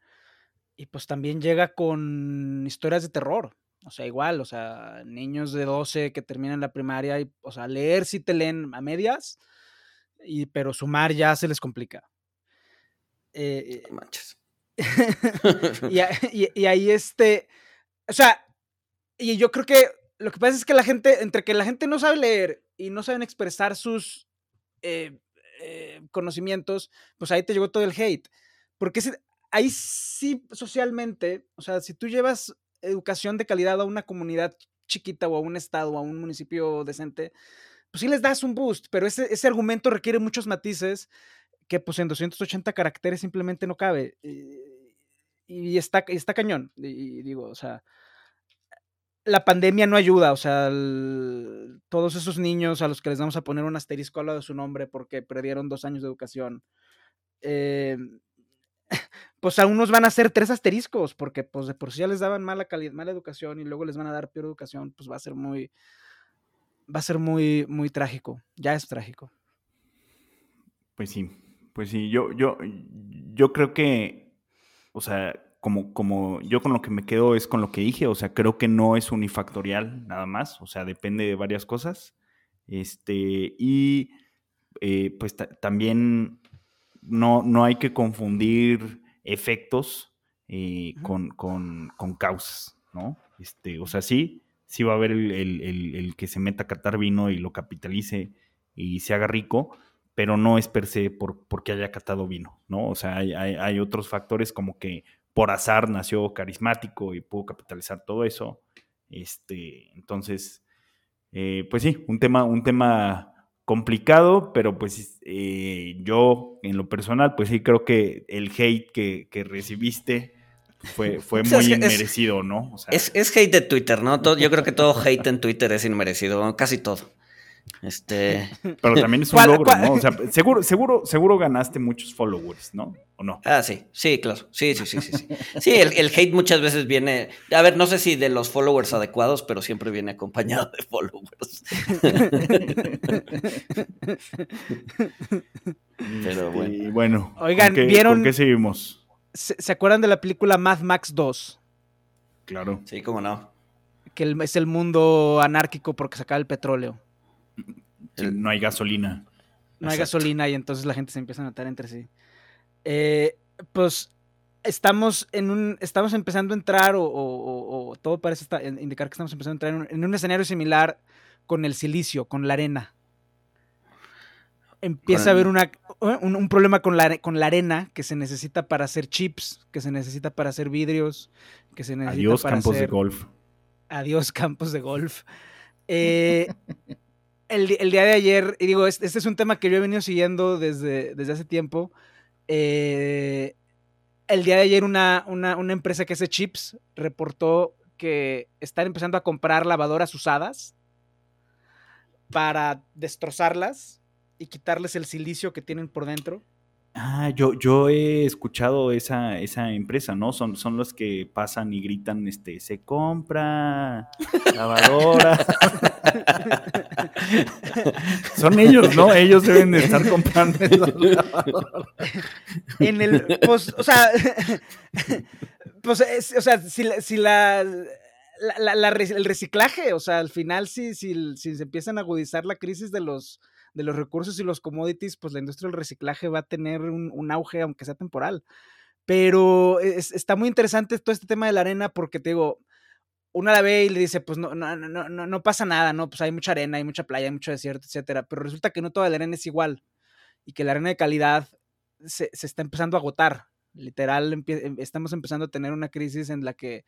[SPEAKER 4] y pues también llega con historias de terror. O sea, igual, o sea, niños de 12 que terminan la primaria y, o sea, leer si te leen a medias, y, pero sumar ya se les complica.
[SPEAKER 3] Eh, manches.
[SPEAKER 4] y, ahí este, o sea, y yo creo que lo que pasa es que la gente, entre que la gente no sabe leer y no saben expresar sus eh, eh, conocimientos, pues ahí te llegó todo el hate. Porque ahí sí socialmente, o sea, si tú llevas educación de calidad a una comunidad chiquita o a un estado o a un municipio decente, pues sí les das un boost, pero ese, ese argumento requiere muchos matices que pues en 280 caracteres simplemente no cabe. Y, está, está cañón. Y, digo, o sea, la pandemia no ayuda, o sea, todos esos niños a los que les vamos a poner un asterisco al lado de su nombre porque perdieron dos años de educación, eh, pues a unos van a ser tres asteriscos porque pues de por sí ya les daban mala mala educación y luego les van a dar peor educación, pues va a ser muy, va a ser muy, muy trágico, ya es trágico.
[SPEAKER 2] Pues sí, pues sí, yo, yo, yo creo que, o sea, como, como yo con lo que me quedo es con lo que dije, o sea, creo que no es unifactorial nada más, o sea, depende de varias cosas. Este, y eh, pues también no, no hay que confundir efectos eh, con, causas, ¿no? Este, o sea, sí, sí va a haber el, el que se meta a catar vino y lo capitalice y se haga rico, pero no es per se por, porque haya catado vino, ¿no? O sea, hay, otros factores como que por azar nació carismático y pudo capitalizar todo eso. Este, entonces, eh, pues sí, un tema, un tema complicado, pero pues eh, yo en lo personal, pues sí creo que el hate que, recibiste fue, fue muy inmerecido, ¿no?
[SPEAKER 3] es, es, hate de Twitter, ¿no? Todo, yo creo que todo hate en Twitter es inmerecido, casi todo. Este.
[SPEAKER 2] Pero también es un logro, ¿no? O sea, seguro, seguro, seguro ganaste muchos followers, ¿no? ¿O no?
[SPEAKER 3] Ah, sí, sí, claro. Sí, sí, sí, sí. Sí, sí el, hate muchas veces viene. A ver, no sé si de los followers adecuados, pero siempre viene acompañado de followers.
[SPEAKER 2] pero bueno. Y bueno.
[SPEAKER 4] Oigan, ¿vieron?
[SPEAKER 2] ¿Con qué seguimos?
[SPEAKER 4] ¿se, acuerdan de la película Mad Max 2?
[SPEAKER 2] Claro.
[SPEAKER 3] Sí, cómo no.
[SPEAKER 4] Que es el mundo anárquico porque se acaba el petróleo.
[SPEAKER 2] No hay gasolina.
[SPEAKER 4] No hay gasolina y entonces la gente se empieza a notar entre sí. Eh, pues estamos en un, estamos empezando a entrar, o, todo parece indicar que estamos empezando a entrar en un, escenario similar con el silicio, con la arena. Empieza a haber una, un, problema con la, con la arena que se necesita para hacer chips, que se necesita para hacer vidrios, que se necesita
[SPEAKER 2] Adiós
[SPEAKER 4] para
[SPEAKER 2] campos de golf.
[SPEAKER 4] Adiós campos de golf. Eh, el, día de ayer, y digo, este, es un tema que yo he venido siguiendo desde, desde hace tiempo. Eh, el día de ayer una, empresa que hace chips reportó que están empezando a comprar lavadoras usadas para destrozarlas y quitarles el silicio que tienen por dentro.
[SPEAKER 2] Ah, yo, yo he escuchado esa, esa empresa, ¿no? Son, son los que pasan y gritan, este, se compra lavadora. Son ellos, ¿no? Ellos deben de estar comprando
[SPEAKER 4] En el, pues, o sea, pues, o sea, si, si la, el reciclaje, o sea, al final si, si, si se empiezan a agudizar la crisis de los de los recursos y los commodities, pues la industria del reciclaje va a tener un, auge, aunque sea temporal. Pero está muy interesante todo este tema de la arena porque te digo, uno la ve y le dice, pues no, no, no, no, no pasa nada, ¿no? Pues hay mucha arena, hay mucha playa, hay mucho desierto, etcétera. Pero resulta que no toda la arena es igual y que la arena de calidad se, está empezando a agotar. Literal, em, estamos empezando a tener una crisis en la que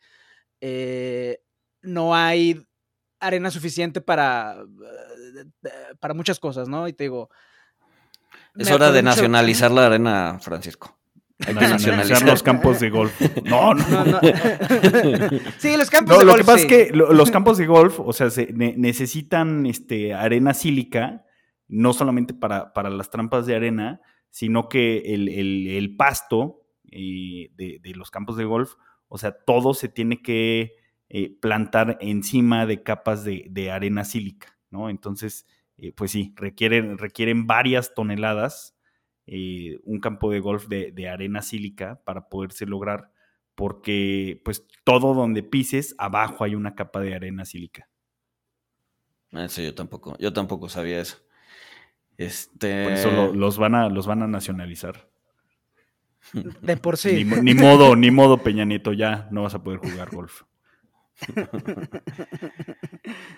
[SPEAKER 4] eh, no hay arena suficiente para, eh, para muchas cosas, ¿no? Y te digo...
[SPEAKER 3] Es hora de nacionalizar la arena, Francisco.
[SPEAKER 2] Hay que nacionalizar los campos de golf. No, no. no,
[SPEAKER 4] sí, los campos de
[SPEAKER 2] golf.
[SPEAKER 4] Lo
[SPEAKER 2] que pasa es que los campos de golf, o sea, se necesitan este, arena sílica, no solamente para, para, las trampas de arena, sino que el, el, pasto eh, de, de, los campos de golf, o sea, todo se tiene que eh, plantar encima de capas de, arena sílica, ¿no? Entonces, eh, pues sí, requieren, requieren varias toneladas eh, un campo de golf de, arena sílica para poderse lograr, porque pues todo donde pises, abajo hay una capa de arena sílica.
[SPEAKER 3] Eso yo tampoco, yo tampoco sabía eso. Este...
[SPEAKER 2] Por eso los, van a, los van a nacionalizar.
[SPEAKER 4] De por sí.
[SPEAKER 2] Ni, ni, modo, ni modo, Peña Nieto, ya no vas a poder jugar golf.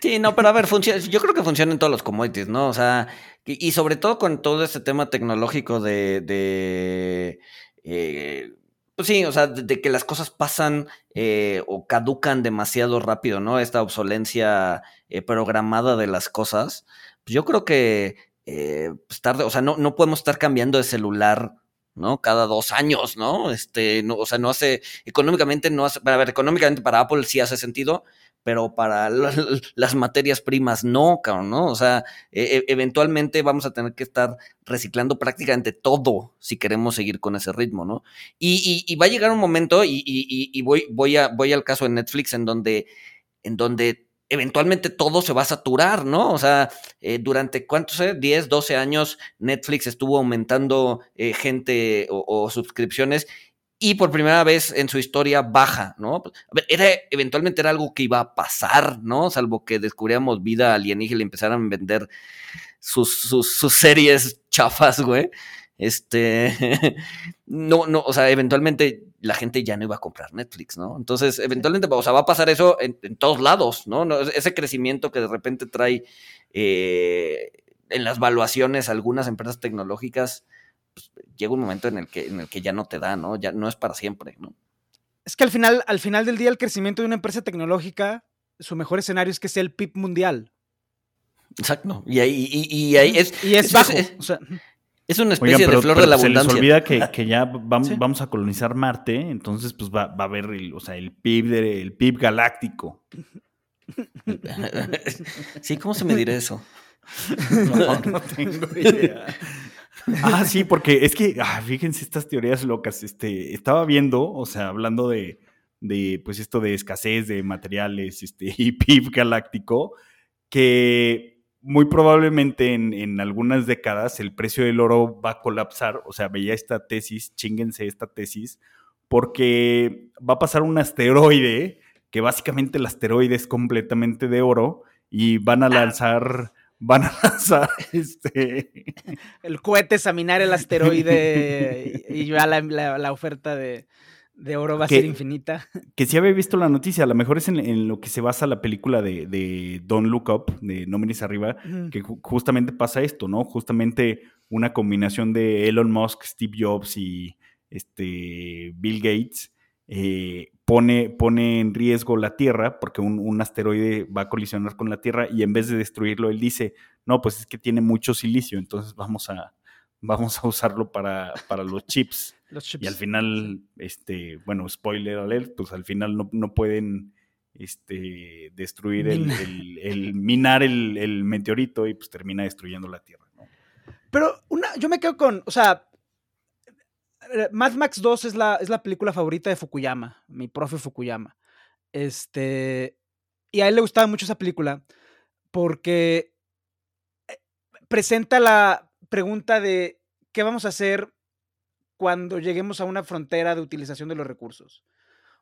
[SPEAKER 3] Sí, no, pero a ver, yo creo que funciona en todos los commodities, ¿no? O sea, y, sobre todo con todo este tema tecnológico de, eh, pues sí, o sea, de, que las cosas pasan eh, o caducan demasiado rápido, ¿no? Esta obsolencia eh, programada de las cosas. Pues yo creo que pues o sea, no, no podemos estar cambiando de celular ¿no? Cada dos años, ¿no? Este, no, o sea, no hace, económicamente no hace, a ver, económicamente para Apple sí hace sentido, pero para las materias primas no, cabrón, ¿no? O sea, e, e, eventualmente vamos a tener que estar reciclando prácticamente todo si queremos seguir con ese ritmo, ¿no? Y, va a llegar un momento, y, y, voy, voy al caso de Netflix, en donde, en donde eventualmente todo se va a saturar, ¿no? O sea, eh, durante cuántos, sé, 10, 12 años Netflix estuvo aumentando eh, gente o, suscripciones y por primera vez en su historia baja, ¿no? Era, eventualmente era algo que iba a pasar, ¿no? Salvo que descubríamos vida alienígena y empezaran a vender sus, sus, sus series chafas, güey. Este, no, no, o sea, eventualmente la gente ya no iba a comprar Netflix, ¿no? Entonces, eventualmente, o sea, va a pasar eso en, todos lados, ¿no? Ese crecimiento que de repente trae eh, en las valuaciones algunas empresas tecnológicas, pues, llega un momento en el, que, en el que ya no te da, ¿no? Ya no es para siempre, ¿no?
[SPEAKER 4] Es que al final, al final del día, el crecimiento de una empresa tecnológica, su mejor escenario es que sea el PIB mundial.
[SPEAKER 3] Exacto. Y ahí, y, ahí es.
[SPEAKER 4] Y es, bajo. o sea,
[SPEAKER 3] es una especie de flor de la abundancia.
[SPEAKER 2] Se les olvida que, ya vamos, vamos, a colonizar Marte, entonces pues va, a haber el, o sea, el PIB, el PIB galáctico.
[SPEAKER 3] sí, ¿cómo se me dirá eso?
[SPEAKER 2] No, no tengo idea. Ah, sí, porque es que, ah, fíjense estas teorías locas. Este, estaba viendo, o sea, hablando de, de, pues esto de escasez de materiales, este, y PIB galáctico, que muy probablemente en, algunas décadas el precio del oro va a colapsar. O sea, veía esta tesis, chinguense esta tesis, porque va a pasar un asteroide, que básicamente el asteroide es completamente de oro, y van a ah. lanzar van a lanzar este...
[SPEAKER 4] El cohete examinar el asteroide y ya la, oferta de, oro va a ser infinita.
[SPEAKER 2] Que si había visto la noticia, a lo mejor es en, lo que se basa la película de, de Don't Look Up, de No Mires Arriba, que justamente pasa esto, ¿no? Justamente una combinación de Elon Musk, Steve Jobs y este Bill Gates eh, pone, pone en riesgo la Tierra porque un, asteroide va a colisionar con la Tierra y en vez de destruirlo, él dice, no, pues es que tiene mucho silicio, entonces vamos a, vamos a usarlo para, para los, chips. Y al final, este, bueno, spoiler alert, pues al final no, pueden este, destruir el, minar el, meteorito y pues termina destruyendo la Tierra.
[SPEAKER 4] Pero una, yo me quedo con, o sea, Mad Max 2 es la, es la película favorita de Fukuyama, mi profe Fukuyama. Este, y a él le gustaba mucho esa película porque eh, presenta la pregunta de qué vamos a hacer cuando lleguemos a una frontera de utilización de los recursos.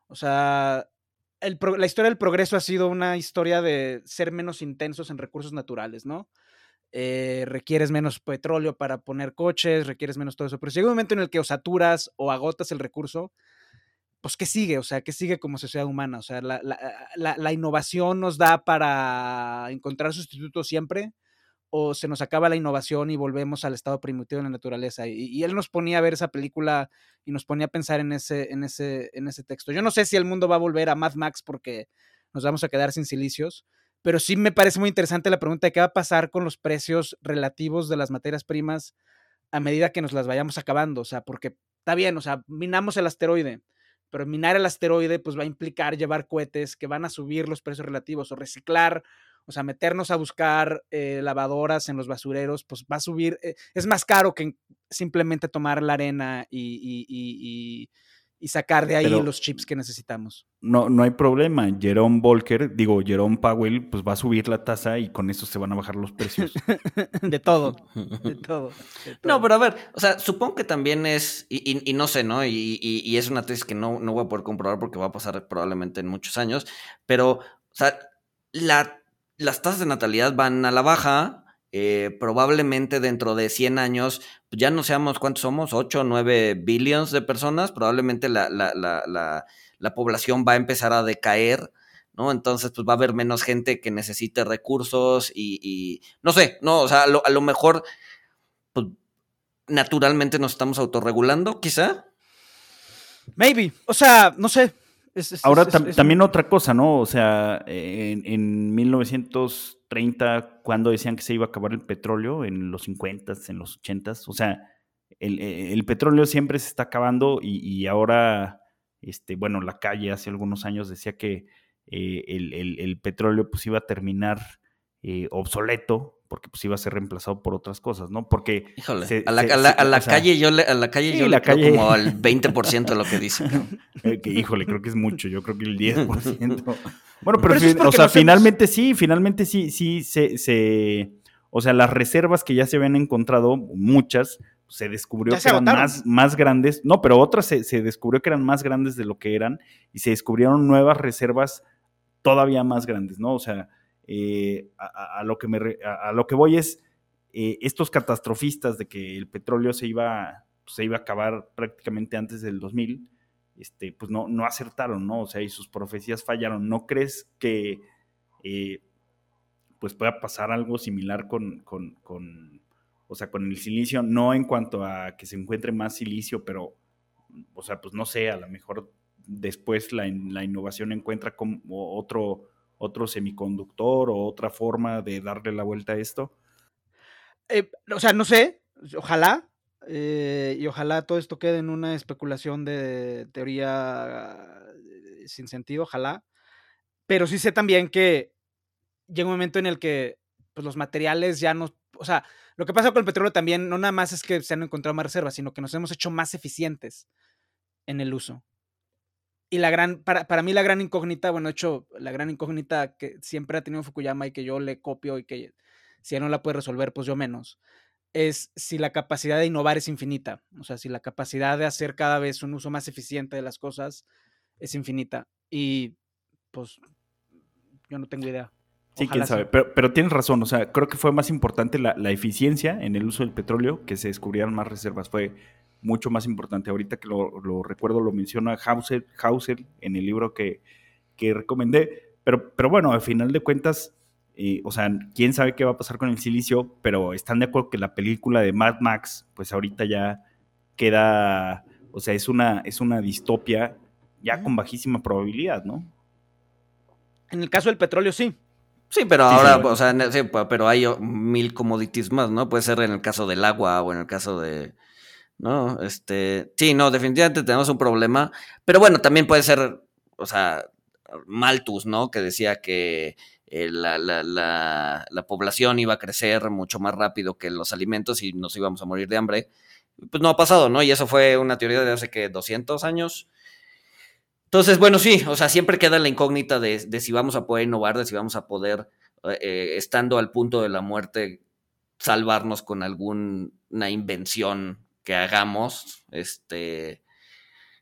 [SPEAKER 4] O sea, la historia del progreso ha sido una historia de ser menos intensos en recursos naturales, ¿no? Eh, requieres menos petróleo para poner coches, requieres menos todo eso. Pero si llega un momento en el que o saturas o agotas el recurso, pues ¿qué sigue? O sea, ¿qué sigue como sociedad humana? O sea, la, innovación nos da para encontrar sustitutos siempre o se nos acaba la innovación y volvemos al estado primitivo de la naturaleza. Y, él nos ponía a ver esa película y nos ponía a pensar en ese, en, ese, en ese texto. Yo no sé si el mundo va a volver a Mad Max porque nos vamos a quedar sin silicios, pero sí me parece muy interesante la pregunta de qué va a pasar con los precios relativos de las materias primas a medida que nos las vayamos acabando, o sea, porque está bien, o sea, minamos el asteroide, pero minar el asteroide pues va a implicar llevar cohetes que van a subir los precios relativos o reciclar, o sea, meternos a buscar eh, lavadoras en los basureros, pues va a subir, eh, es más caro que simplemente tomar la arena y y sacar de ahí los chips que necesitamos.
[SPEAKER 2] No, no hay problema. Jerome Volker, digo, Jerome Powell, pues va a subir la tasa y con eso se van a bajar los precios.
[SPEAKER 4] de, todo, de todo.
[SPEAKER 3] No, pero a ver, o sea, supongo que también es, y, no sé, ¿no? Y, es una tesis que no, no voy a poder comprobar porque va a pasar probablemente en muchos años, pero, o sea, las tasas de natalidad van a la baja, eh, probablemente dentro de 100 años pues, ya no seamos cuántos somos, 8 o 9 billones de personas, probablemente la, la, la, la, población va a empezar a decaer, ¿no? Entonces, pues va a haber menos gente que necesite recursos y, no sé, no, o sea, a lo, mejor, pues, naturalmente nos estamos autorregulando, quizá.
[SPEAKER 4] Maybe, o sea, no sé.
[SPEAKER 2] Ahora también otra cosa, ¿no? O sea, en, en 1900 30, cuando decían que se iba a acabar el petróleo, en los 50, en los 80, o sea, el, petróleo siempre se está acabando y, ahora, este, bueno, la calle hace algunos años decía que eh, el, petróleo pues iba a terminar eh, obsoleto porque pues iba a ser reemplazado por otras cosas, ¿no? Porque
[SPEAKER 3] Híjole, a la, calle yo le, a la calle yo le calle... como al 20% de lo que dice.
[SPEAKER 2] Eh, híjole, creo que es mucho, yo creo que el 10%. Bueno, pero, o sea, finalmente sí, finalmente sí, sí, se, o sea, las reservas que ya se habían encontrado, muchas, se descubrió que eran más, más, grandes, no, pero otras se, se, descubrió que eran más grandes de lo que eran y se descubrieron nuevas reservas todavía más grandes, ¿no? O sea, eh, a, lo que me, a, lo que voy es, eh, estos catastrofistas de que el petróleo se iba, se iba a acabar prácticamente antes del 2000, este, pues no, no acertaron, ¿no? O sea, y sus profecías fallaron. ¿No crees que eh, pues pueda pasar algo similar con, con, o sea, con el silicio? No en cuanto a que se encuentre más silicio, pero, o sea, pues no sé, a lo mejor después la, la innovación encuentra como otro, otro semiconductor o otra forma de darle la vuelta a esto.
[SPEAKER 4] Eh, o sea, no sé, ojalá, eh, y ojalá todo esto quede en una especulación de teoría eh, sin sentido, ojalá. Pero sí sé también que llega un momento en el que pues, los materiales ya no. O sea, lo que pasa con el petróleo también no nada más es que se han encontrado más reservas, sino que nos hemos hecho más eficientes en el uso. Y la gran, para, para mí la gran incógnita, bueno, de hecho, la gran incógnita que siempre ha tenido Fukuyama y que yo le copio y que si él no la puede resolver, pues yo menos es si la capacidad de innovar es infinita, o sea, si la capacidad de hacer cada vez un uso más eficiente de las cosas es infinita. Y pues yo no tengo idea.
[SPEAKER 2] Sí, quién sabe. Pero, pero, tienes razón, o sea, creo que fue más importante la, eficiencia en el uso del petróleo, que se descubrieran más reservas. Fue mucho más importante. Ahorita que lo, recuerdo, lo menciona Hauser, Hauser en el libro que, que recomendé. Pero, pero bueno, al final de cuentas, eh, o sea, quién sabe qué va a pasar con el silicio, pero están de acuerdo que la película de Mad Max, pues ahorita ya queda, o sea, es una, es una distopia ya con bajísima probabilidad, ¿no?
[SPEAKER 4] En el caso del petróleo, sí.
[SPEAKER 3] Sí, pero ahora, o sea, pero hay mil commodities más, ¿no? Puede ser en el caso del agua o en el caso de, ¿no? Este, sí, no, definitivamente tenemos un problema, pero bueno, también puede ser, o sea, Malthus, ¿no? Que decía que eh, la, la, la, la, población iba a crecer mucho más rápido que los alimentos y nos íbamos a morir de hambre. Pues no ha pasado, ¿no? Y eso fue una teoría de hace que 200 años. Entonces, bueno, sí, o sea, siempre queda la incógnita de, si vamos a poder innovar, de si vamos a poder, eh, estando al punto de la muerte, salvarnos con alguna invención que hagamos. Este,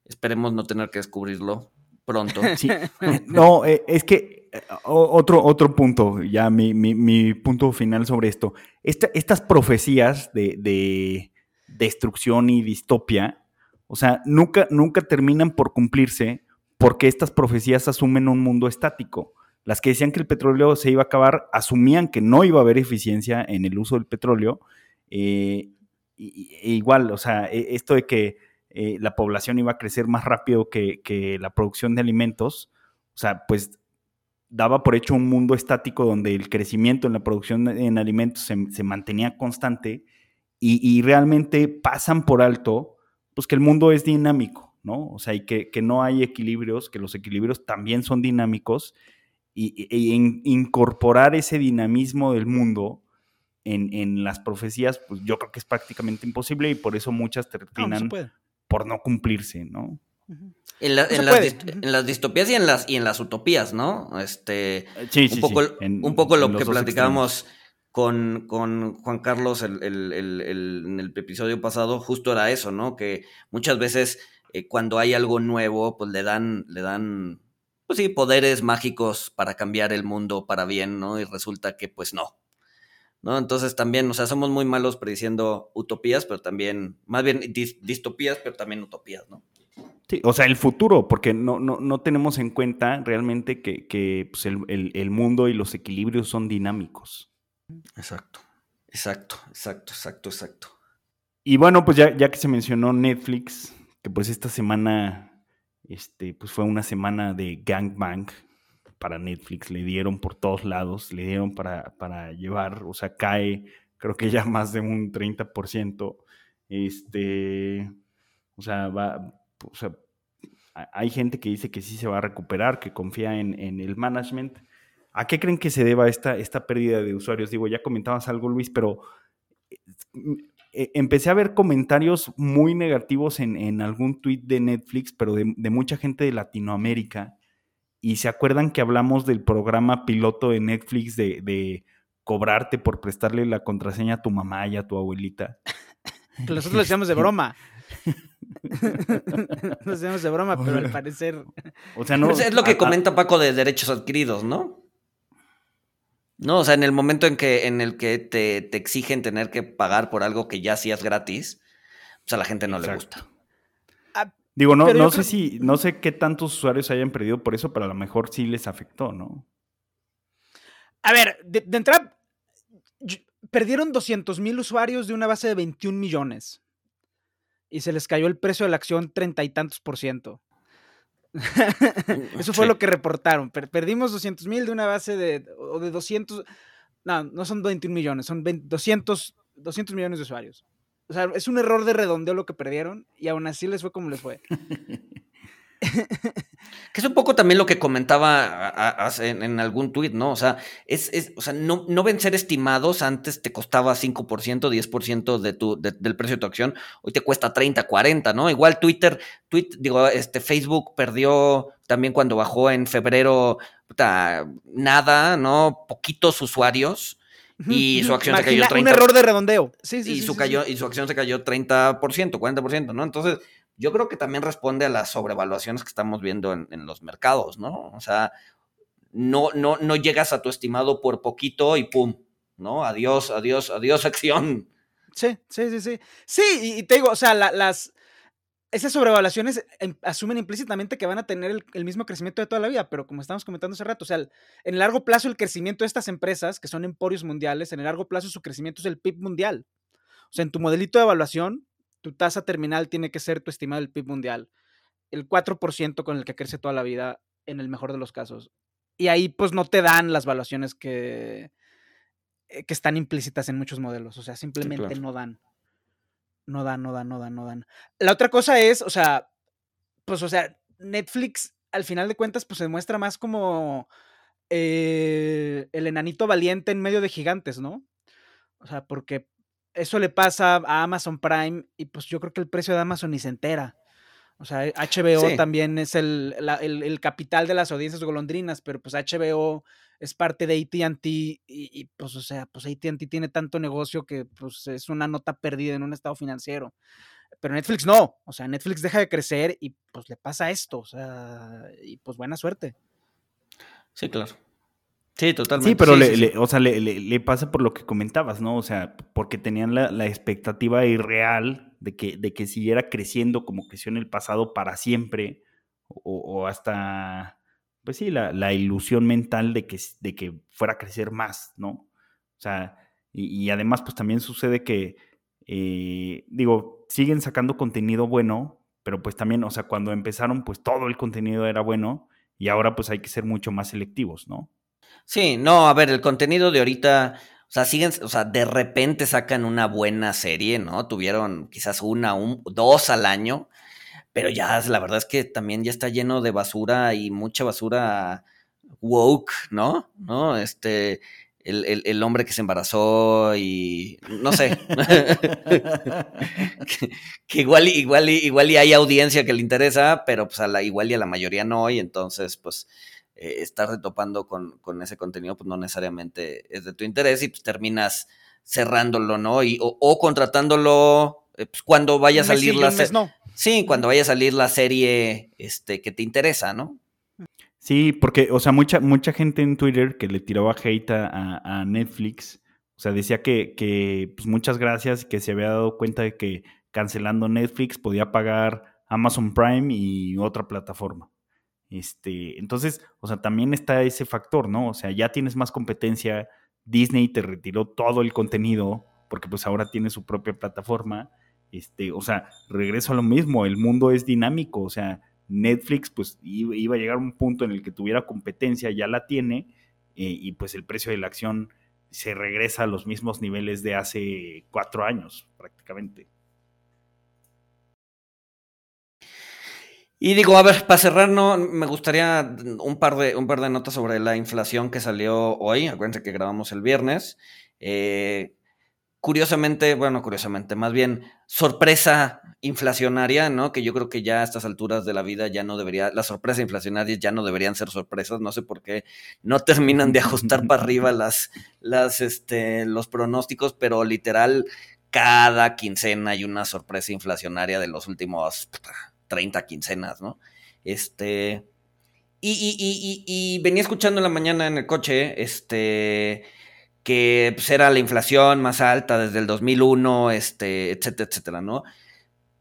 [SPEAKER 3] esperemos no tener que descubrirlo pronto.
[SPEAKER 2] Sí. No, eh, es que otro, otro punto, ya mi, punto final sobre esto. estas profecías de, de, destrucción y distopia, o sea, nunca, nunca terminan por cumplirse porque estas profecías asumen un mundo estático. Las que decían que el petróleo se iba a acabar asumían que no iba a haber eficiencia en el uso del petróleo. Eh, e igual, o sea, e, esto de que eh, la población iba a crecer más rápido que, la producción de alimentos, o sea, pues daba por hecho un mundo estático donde el crecimiento en la producción en alimentos se, mantenía constante y, y, realmente pasan por alto, pues que el mundo es dinámico. ¿no? O sea, y que, no hay equilibrios, que los equilibrios también son dinámicos, y, incorporar ese dinamismo del mundo en, las profecías, pues yo creo que es prácticamente imposible y por eso muchas terminan por no cumplirse, ¿no?
[SPEAKER 3] En, las distopías y en las, y en las utopías, ¿no? Este,
[SPEAKER 2] sí,
[SPEAKER 3] un, poco, un poco lo que platicábamos con, Juan Carlos en el episodio pasado, justo era eso, ¿no? Que muchas veces eh, cuando hay algo nuevo, pues le dan, le dan, pues sí, poderes mágicos para cambiar el mundo para bien, ¿no? Y resulta que pues no. ¿No? Entonces también, o sea, somos muy malos prediciendo utopías, pero también, más bien distopías, pero también utopías, ¿no?
[SPEAKER 2] Sí, o sea, el futuro, porque no, no, no tenemos en cuenta realmente que, pues, el, el, mundo y los equilibrios son dinámicos.
[SPEAKER 3] Exacto, exacto, exacto, exacto, exacto.
[SPEAKER 2] Y bueno, pues ya, ya que se mencionó Netflix, que pues esta semana, este, pues fue una semana de gangbang para Netflix, le dieron por todos lados, le dieron para, para llevar, o sea, cae, creo que ya más de un 30%, este, o sea, o sea, hay gente que dice que sí se va a recuperar, que confía en, en el management. ¿A qué creen que se deba esta, esta pérdida de usuarios? Digo, ya comentabas algo, Luis, pero eh, empecé a ver comentarios muy negativos en, algún tweet de Netflix, pero de, mucha gente de Latinoamérica. Y se acuerdan que hablamos del programa piloto de Netflix de, cobrarte por prestarle la contraseña a tu mamá y a tu abuelita.
[SPEAKER 4] Nosotros lo decíamos de broma. lo decíamos de broma, pero al parecer.
[SPEAKER 3] O sea, no. Es lo que comenta Paco de derechos adquiridos, ¿no? No, o sea, en el momento en que en el que te, te exigen tener que pagar por algo que ya hacías gratis, pues a la gente no le gusta.
[SPEAKER 2] Digo, no, no sé si, no sé qué tantos usuarios hayan perdido por eso, pero a lo mejor sí les afectó, ¿no?
[SPEAKER 4] A ver, de, entrada, perdieron 200 mil usuarios de una base de 21 millones. Y se les cayó el precio de la acción treinta y tantos por ciento. Eso fue lo que reportaron. perdimos 200 mil de una base de, o de 200, no, no son 21 millones, son 200, 200 millones de usuarios. O sea, es un error de redondeo lo que perdieron y aún así les fue como les fue.
[SPEAKER 3] que es un poco también lo que comentaba en, algún tuit, ¿no? O sea, es, o sea no, no ven ser estimados, antes te costaba 5%, 10% de tu, del precio de tu acción, hoy te cuesta 30, 40, ¿no? Igual Twitter, tweet, digo, este Facebook perdió también cuando bajó en febrero, nada, ¿no? Poquitos usuarios. Y su acción se cayó 30%.
[SPEAKER 4] Un error de redondeo.
[SPEAKER 3] Sí, sí, y, su cayó, y su acción se cayó 30%, 40%, ¿no? Entonces, yo creo que también responde a las sobrevaluaciones que estamos viendo en, los mercados, ¿no? O sea, no, no, no llegas a tu estimado por poquito y pum, ¿no? Adiós, adiós, adiós, acción.
[SPEAKER 4] Sí, sí, sí, sí. Sí, y, te digo, o sea, las, esas sobrevaluaciones em, asumen implícitamente que van a tener el, mismo crecimiento de toda la vida, pero como estamos comentando hace rato, o sea, en el largo plazo el crecimiento de estas empresas, que son emporios mundiales, en el largo plazo su crecimiento es el PIB mundial. O sea, en tu modelito de evaluación, tu tasa terminal tiene que ser tu estimado del PIB mundial. El 4% con el que crece toda la vida, en el mejor de los casos. Y ahí pues no te dan las valuaciones que, eh, que están implícitas en muchos modelos. O sea, simplemente no dan. No dan, no dan, no dan, no dan. La otra cosa es, o sea, pues, o sea, Netflix, al final de cuentas, pues se muestra más como eh, el enanito valiente en medio de gigantes, ¿no? O sea, porque eso le pasa a Amazon Prime y pues yo creo que el precio de Amazon ni se entera. O sea, HBO también es el, el, capital de las audiencias golondrinas, pero pues HBO es parte de ATT y, y, pues, o sea, pues ATT tiene tanto negocio que pues es una nota perdida en un estado financiero. Pero Netflix no, o sea, Netflix deja de crecer y pues le pasa esto, o sea, y pues buena suerte.
[SPEAKER 3] Sí, claro. Sí, totalmente.
[SPEAKER 2] Sí, pero le, o sea, le, pasa por lo que comentabas, ¿no? O sea, porque tenían la, expectativa irreal de que, de que siguiera creciendo como creció en el pasado para siempre, o, hasta, pues sí, la, ilusión mental de que, de que fuera a crecer más, ¿no? O sea, y, además, pues también sucede que, eh, digo, siguen sacando contenido bueno, pero pues también, o sea, cuando empezaron, pues todo el contenido era bueno, y ahora pues hay que ser mucho más selectivos, ¿no?
[SPEAKER 3] Sí, no, a ver, el contenido de ahorita, o sea, siguen, o sea, de repente sacan una buena serie, ¿no? Tuvieron quizás una, un, dos al año, pero ya la verdad es que también ya está lleno de basura y mucha basura woke, ¿no? ¿No? Este, el, hombre que se embarazó y no sé. que, igual, igual, igual y hay audiencia que le interesa, pero pues a la, igual y a la mayoría no, y entonces, pues eh, estar retopando con, con, ese contenido, pues no necesariamente es de tu interés y pues terminas cerrándolo, ¿no? Y, o, contratándolo eh, pues, cuando vaya a salir la serie. No. Sí, cuando vaya a salir la serie este, que te interesa, ¿no?
[SPEAKER 2] Sí, porque, o sea, mucha, mucha gente en Twitter que le tiraba hate a, a Netflix, o sea, decía que, que, pues muchas gracias, que se había dado cuenta de que cancelando Netflix podía pagar Amazon Prime y otra plataforma. Este, entonces, o sea, también está ese factor, ¿no? O sea, ya tienes más competencia, Disney te retiró todo el contenido porque pues ahora tiene su propia plataforma. Este, o sea, regreso a lo mismo, el mundo es dinámico, o sea, Netflix pues iba a llegar a un punto en el que tuviera competencia, ya la tiene, eh, y pues el precio de la acción se regresa a los mismos niveles de hace cuatro años prácticamente.
[SPEAKER 3] Y digo, a ver, para cerrar, no, me gustaría un par, de, un par de notas sobre la inflación que salió hoy. Acuérdense que grabamos el viernes. Eh, curiosamente, bueno, curiosamente, más bien sorpresa inflacionaria, ¿no? Que yo creo que ya a estas alturas de la vida ya no debería, las sorpresas inflacionarias ya no deberían ser sorpresas, no sé por qué no terminan de ajustar para arriba las, las, este, los pronósticos, pero literal, cada quincena hay una sorpresa inflacionaria de los últimos 30 quincenas, ¿no? Este. Y, y, y, y, venía escuchando en la mañana en el coche, este, que pues, era la inflación más alta desde el 2001, este, etcétera, etcétera, ¿no?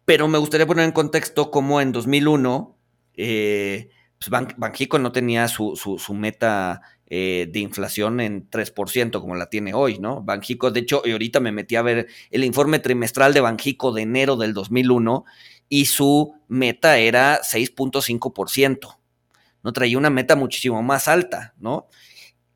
[SPEAKER 3] Pero me gustaría poner en contexto cómo en 2001, eh, pues Banjico no tenía su, su, meta eh, de inflación en 3% como la tiene hoy, ¿no? Banjico, de hecho, ahorita me metí a ver el informe trimestral de Banjico de enero del 2001 y su meta era 6.5%. ¿no? Traía una meta muchísimo más alta, ¿no?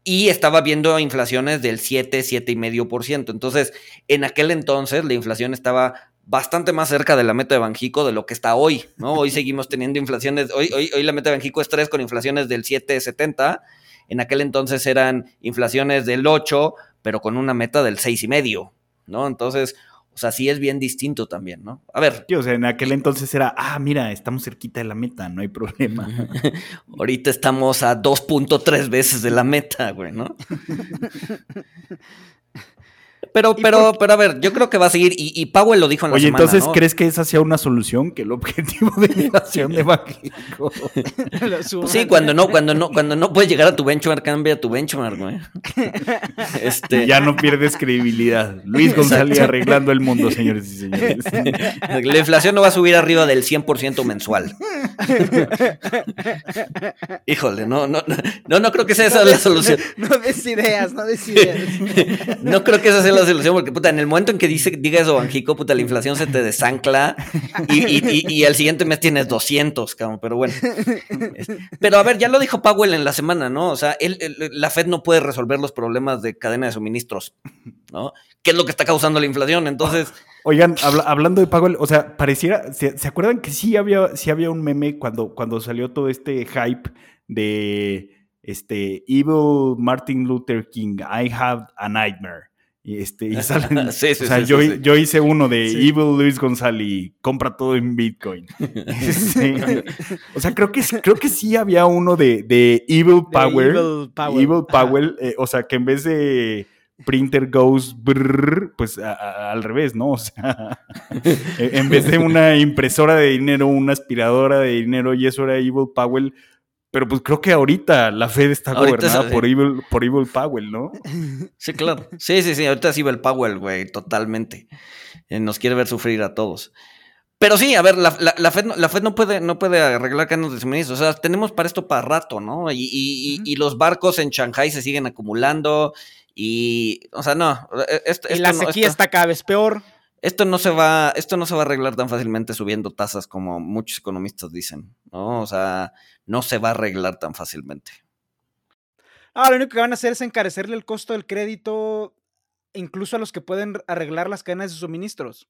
[SPEAKER 3] Y estaba viendo inflaciones del 7, 7,5%. Entonces, en aquel entonces la inflación estaba bastante más cerca de la meta de Banjico de lo que está hoy, ¿no? Hoy seguimos teniendo inflaciones, hoy, hoy, hoy la meta de Banjico es 3 con inflaciones del 7,70. En aquel entonces eran inflaciones del 8, pero con una meta del 6,5, ¿no? Entonces, o sea, sí es bien distinto también, ¿no? A ver.
[SPEAKER 2] Sí, o sea, en aquel entonces era, ah, mira, estamos cerquita de la meta, no hay problema.
[SPEAKER 3] Ahorita estamos a 2.3 veces de la meta, güey, ¿no? Pero, pero, pero a ver, yo creo que va a seguir, y, Powell lo dijo en la
[SPEAKER 2] Oye,
[SPEAKER 3] semana,
[SPEAKER 2] entonces, ¿crees que esa sea una solución? Que el objetivo de inflación de México.
[SPEAKER 3] sí, cuando no, cuando no, cuando no puedes llegar a tu benchmark, cambia tu benchmark, güey.
[SPEAKER 2] Este... Ya no pierdes credibilidad. Luis González arreglando el mundo, señores y señores.
[SPEAKER 3] La inflación no va a subir arriba del 100% mensual. Híjole, no, no, no, no creo que sea esa la solución.
[SPEAKER 4] No des ideas, no des ideas.
[SPEAKER 3] No creo que esa sea la solución, porque puta, en el momento en que dice, diga eso, Banjico, puta, la inflación se te desancla y, el siguiente mes tienes 200, cabrón, pero bueno. Pero a ver, ya lo dijo Powell en la semana, ¿no? O sea, la Fed no puede resolver los problemas de cadena de suministros, ¿no? ¿Qué es lo que está causando la inflación? Entonces.
[SPEAKER 2] Oigan, hablando de Powell, o sea, pareciera, ¿se, acuerdan que sí había, sí había un meme cuando, cuando salió todo este hype de este Evil Martin Luther King, I have a nightmare? Y, este, y salen, o sea, yo, yo, hice uno de Evil Luis González, compra todo en Bitcoin. Este, o sea, creo que, creo que sí había uno de, de Evil Power. Evil Power. Eh, o sea, que en vez de printer goes brrr, pues al revés, ¿no? O sea, en vez de una impresora de dinero, una aspiradora de dinero, y eso era Evil Powell. Pero pues creo que ahorita la Fed está gobernada por, Evil, por Evil Powell, ¿no?
[SPEAKER 3] Sí, claro. Sí, sí, sí, ahorita es Evil Powell, güey, totalmente. Eh, nos quiere ver sufrir a todos. Pero sí, a ver, la, Fed, la Fed no puede, no puede arreglar canos de suministro. O sea, tenemos para esto para rato, ¿no? Y, y, y, los barcos en Shanghai se siguen acumulando. Y, o sea, no.
[SPEAKER 4] E, esto, la sequía está cada vez peor.
[SPEAKER 3] Esto no se va, esto no se va a arreglar tan fácilmente subiendo tasas como muchos economistas dicen, ¿no? O sea, no se va a arreglar tan fácilmente.
[SPEAKER 4] Ah, lo único que van a hacer es encarecerle el costo del crédito incluso a los que pueden arreglar las cadenas de suministros.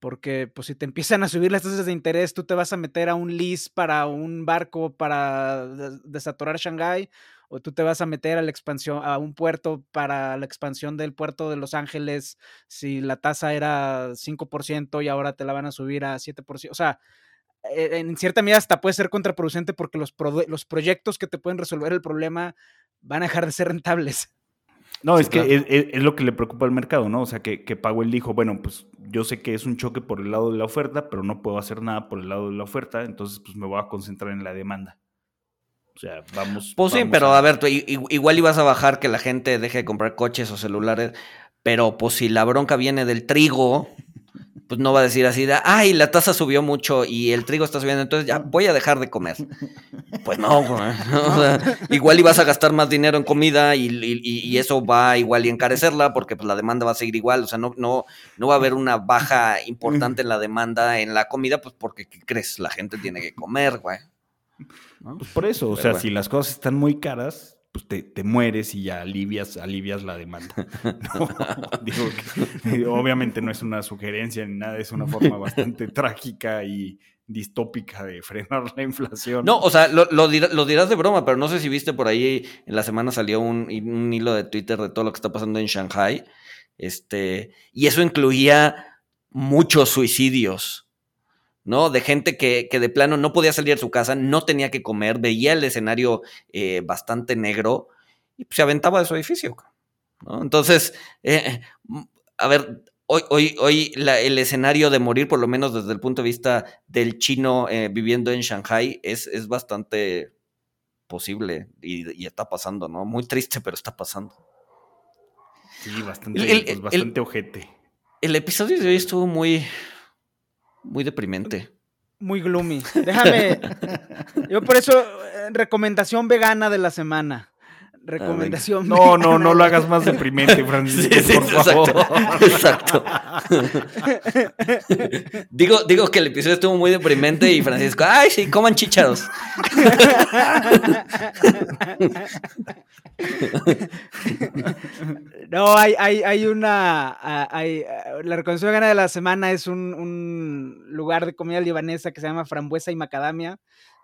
[SPEAKER 4] Porque, pues, si te empiezan a subir las tasas de interés, tú te vas a meter a un lease para un barco para desatorar Shanghái o tú te vas a meter a la expansión, a un puerto para la expansión del puerto de Los Ángeles, si la tasa era 5% y ahora te la van a subir a 7%. O sea, e, en cierta medida hasta puede ser contraproducente porque los, los proyectos que te pueden resolver el problema van a dejar de ser rentables.
[SPEAKER 2] No, es que es, lo que le preocupa al mercado, ¿no? O sea, que, que Powell dijo, bueno, pues yo sé que es un choque por el lado de la oferta, pero no puedo hacer nada por el lado de la oferta, entonces pues me voy a concentrar en la demanda. O sea, vamos.
[SPEAKER 3] Pues sí, pero a, ver, igual ibas a bajar que la gente deje de comprar coches o celulares, pero pues si la bronca viene del trigo, pues no va a decir así de, ay, la tasa subió mucho y el trigo está subiendo, entonces ya voy a dejar de comer. Pues no, igual ibas a gastar más dinero en comida y, eso va igual y encarecerla porque pues la demanda va a seguir igual, o sea, no, no, no va a haber una baja importante en la demanda en la comida, pues porque, ¿qué crees? La gente tiene que comer, güey.
[SPEAKER 2] Pues por eso, o sea, si las cosas están muy caras, pues te, mueres y ya alivias, alivias la demanda. obviamente no es una sugerencia ni nada, es una forma bastante trágica y distópica de frenar la inflación.
[SPEAKER 3] No, o sea, lo, dirás, de broma, pero no sé si viste por ahí, en la semana salió un, un hilo de Twitter de todo lo que está pasando en Shanghai, este, y eso incluía muchos suicidios. ¿No? De gente que, de plano no podía salir de su casa, no tenía que comer, veía el escenario eh, bastante negro y se aventaba de su edificio. Entonces, eh, a ver, hoy, hoy, hoy el escenario de morir, por lo menos desde el punto de vista del chino eh, viviendo en Shanghai, es, es bastante posible y, está pasando, ¿no? Muy triste, pero está pasando.
[SPEAKER 2] Sí, bastante, pues, bastante ojete.
[SPEAKER 3] El episodio de hoy estuvo muy, muy deprimente.
[SPEAKER 4] Muy gloomy. Déjame. yo por eso, eh, recomendación vegana de la semana. Recomendación.
[SPEAKER 2] No, no, no lo hagas más deprimente, Francisco, por favor. Exacto.
[SPEAKER 3] digo, digo que el episodio estuvo muy deprimente y Francisco, ay, sí, coman chícharos.
[SPEAKER 4] no, hay, hay, hay una. Hay, la recomendación gana de la semana es un, un, lugar de comida libanesa que se llama Frambuesa y Macadamia.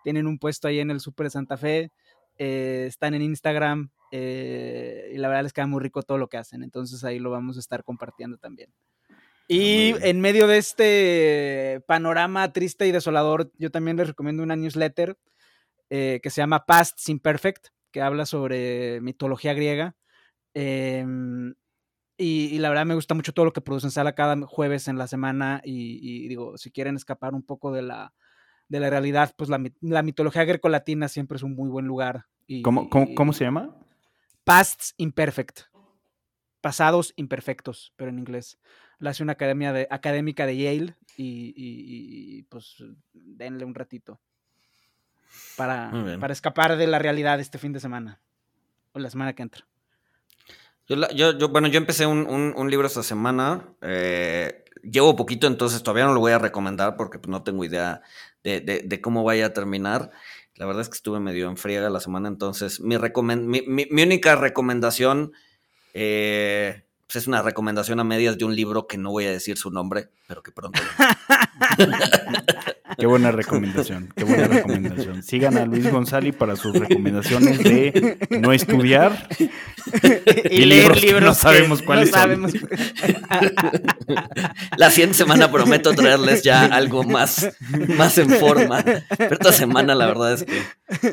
[SPEAKER 4] Tienen un puesto ahí en el Super de Santa Fe. Eh, están en Instagram eh, y la verdad les queda muy rico todo lo que hacen. Entonces ahí lo vamos a estar compartiendo también. Ah, y en medio de este panorama triste y desolador, yo también les recomiendo una newsletter eh, que se llama Past Imperfect, que habla sobre mitología griega. Em, Y, la verdad me gusta mucho todo lo que producen Sala cada jueves en la semana. Y, digo, si quieren escapar un poco de la, de la realidad, pues la, la mitología grecolatina siempre es un muy buen lugar. Y,
[SPEAKER 2] ¿Cómo, cómo, se llama?
[SPEAKER 4] Pasts Imperfect. Pasados imperfectos, pero en inglés. La hace una academia de, académica de Yale y, pues denle un ratito para, para escapar de la realidad este fin de semana o la semana que entra.
[SPEAKER 3] Yo, yo, bueno, yo empecé un, un, libro esta semana. Eh, llevo poquito, entonces todavía no lo voy a recomendar porque pues, no tengo idea de, de, cómo vaya a terminar. La verdad es que estuve medio en friega la semana, entonces mi, mi, mi, única recomendación eh, pues es una recomendación a medias de un libro que no voy a decir su nombre, pero que pronto.
[SPEAKER 2] qué buena recomendación, qué buena recomendación. Sigan a Luis González para sus recomendaciones de no estudiar y, leer libros, no sabemos cuáles son.
[SPEAKER 3] La siguiente semana prometo traerles ya algo más, más en forma. Pero esta semana la verdad es que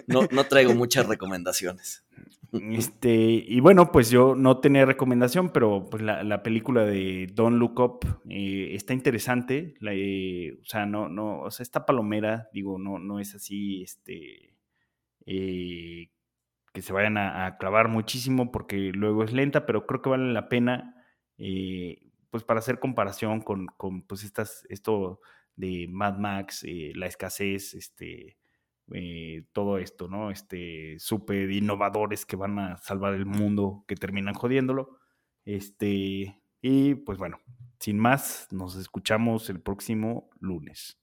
[SPEAKER 3] no, no traigo muchas recomendaciones.
[SPEAKER 2] Este, y bueno, pues yo no tenía recomendación, pero pues la, película de Don't Look Up eh, está interesante. Eh, o sea, no, no, o sea, esta palomera, digo, no, no es así, este, eh, que se vayan a, clavar muchísimo porque luego es lenta, pero creo que vale la pena, pues para hacer comparación con, con, pues estas, esto de Mad Max, la escasez, este, eh, todo esto, ¿no? Este, súper innovadores que van a salvar el mundo, que terminan jodiéndolo. Este, y pues bueno, sin más, nos escuchamos el próximo lunes.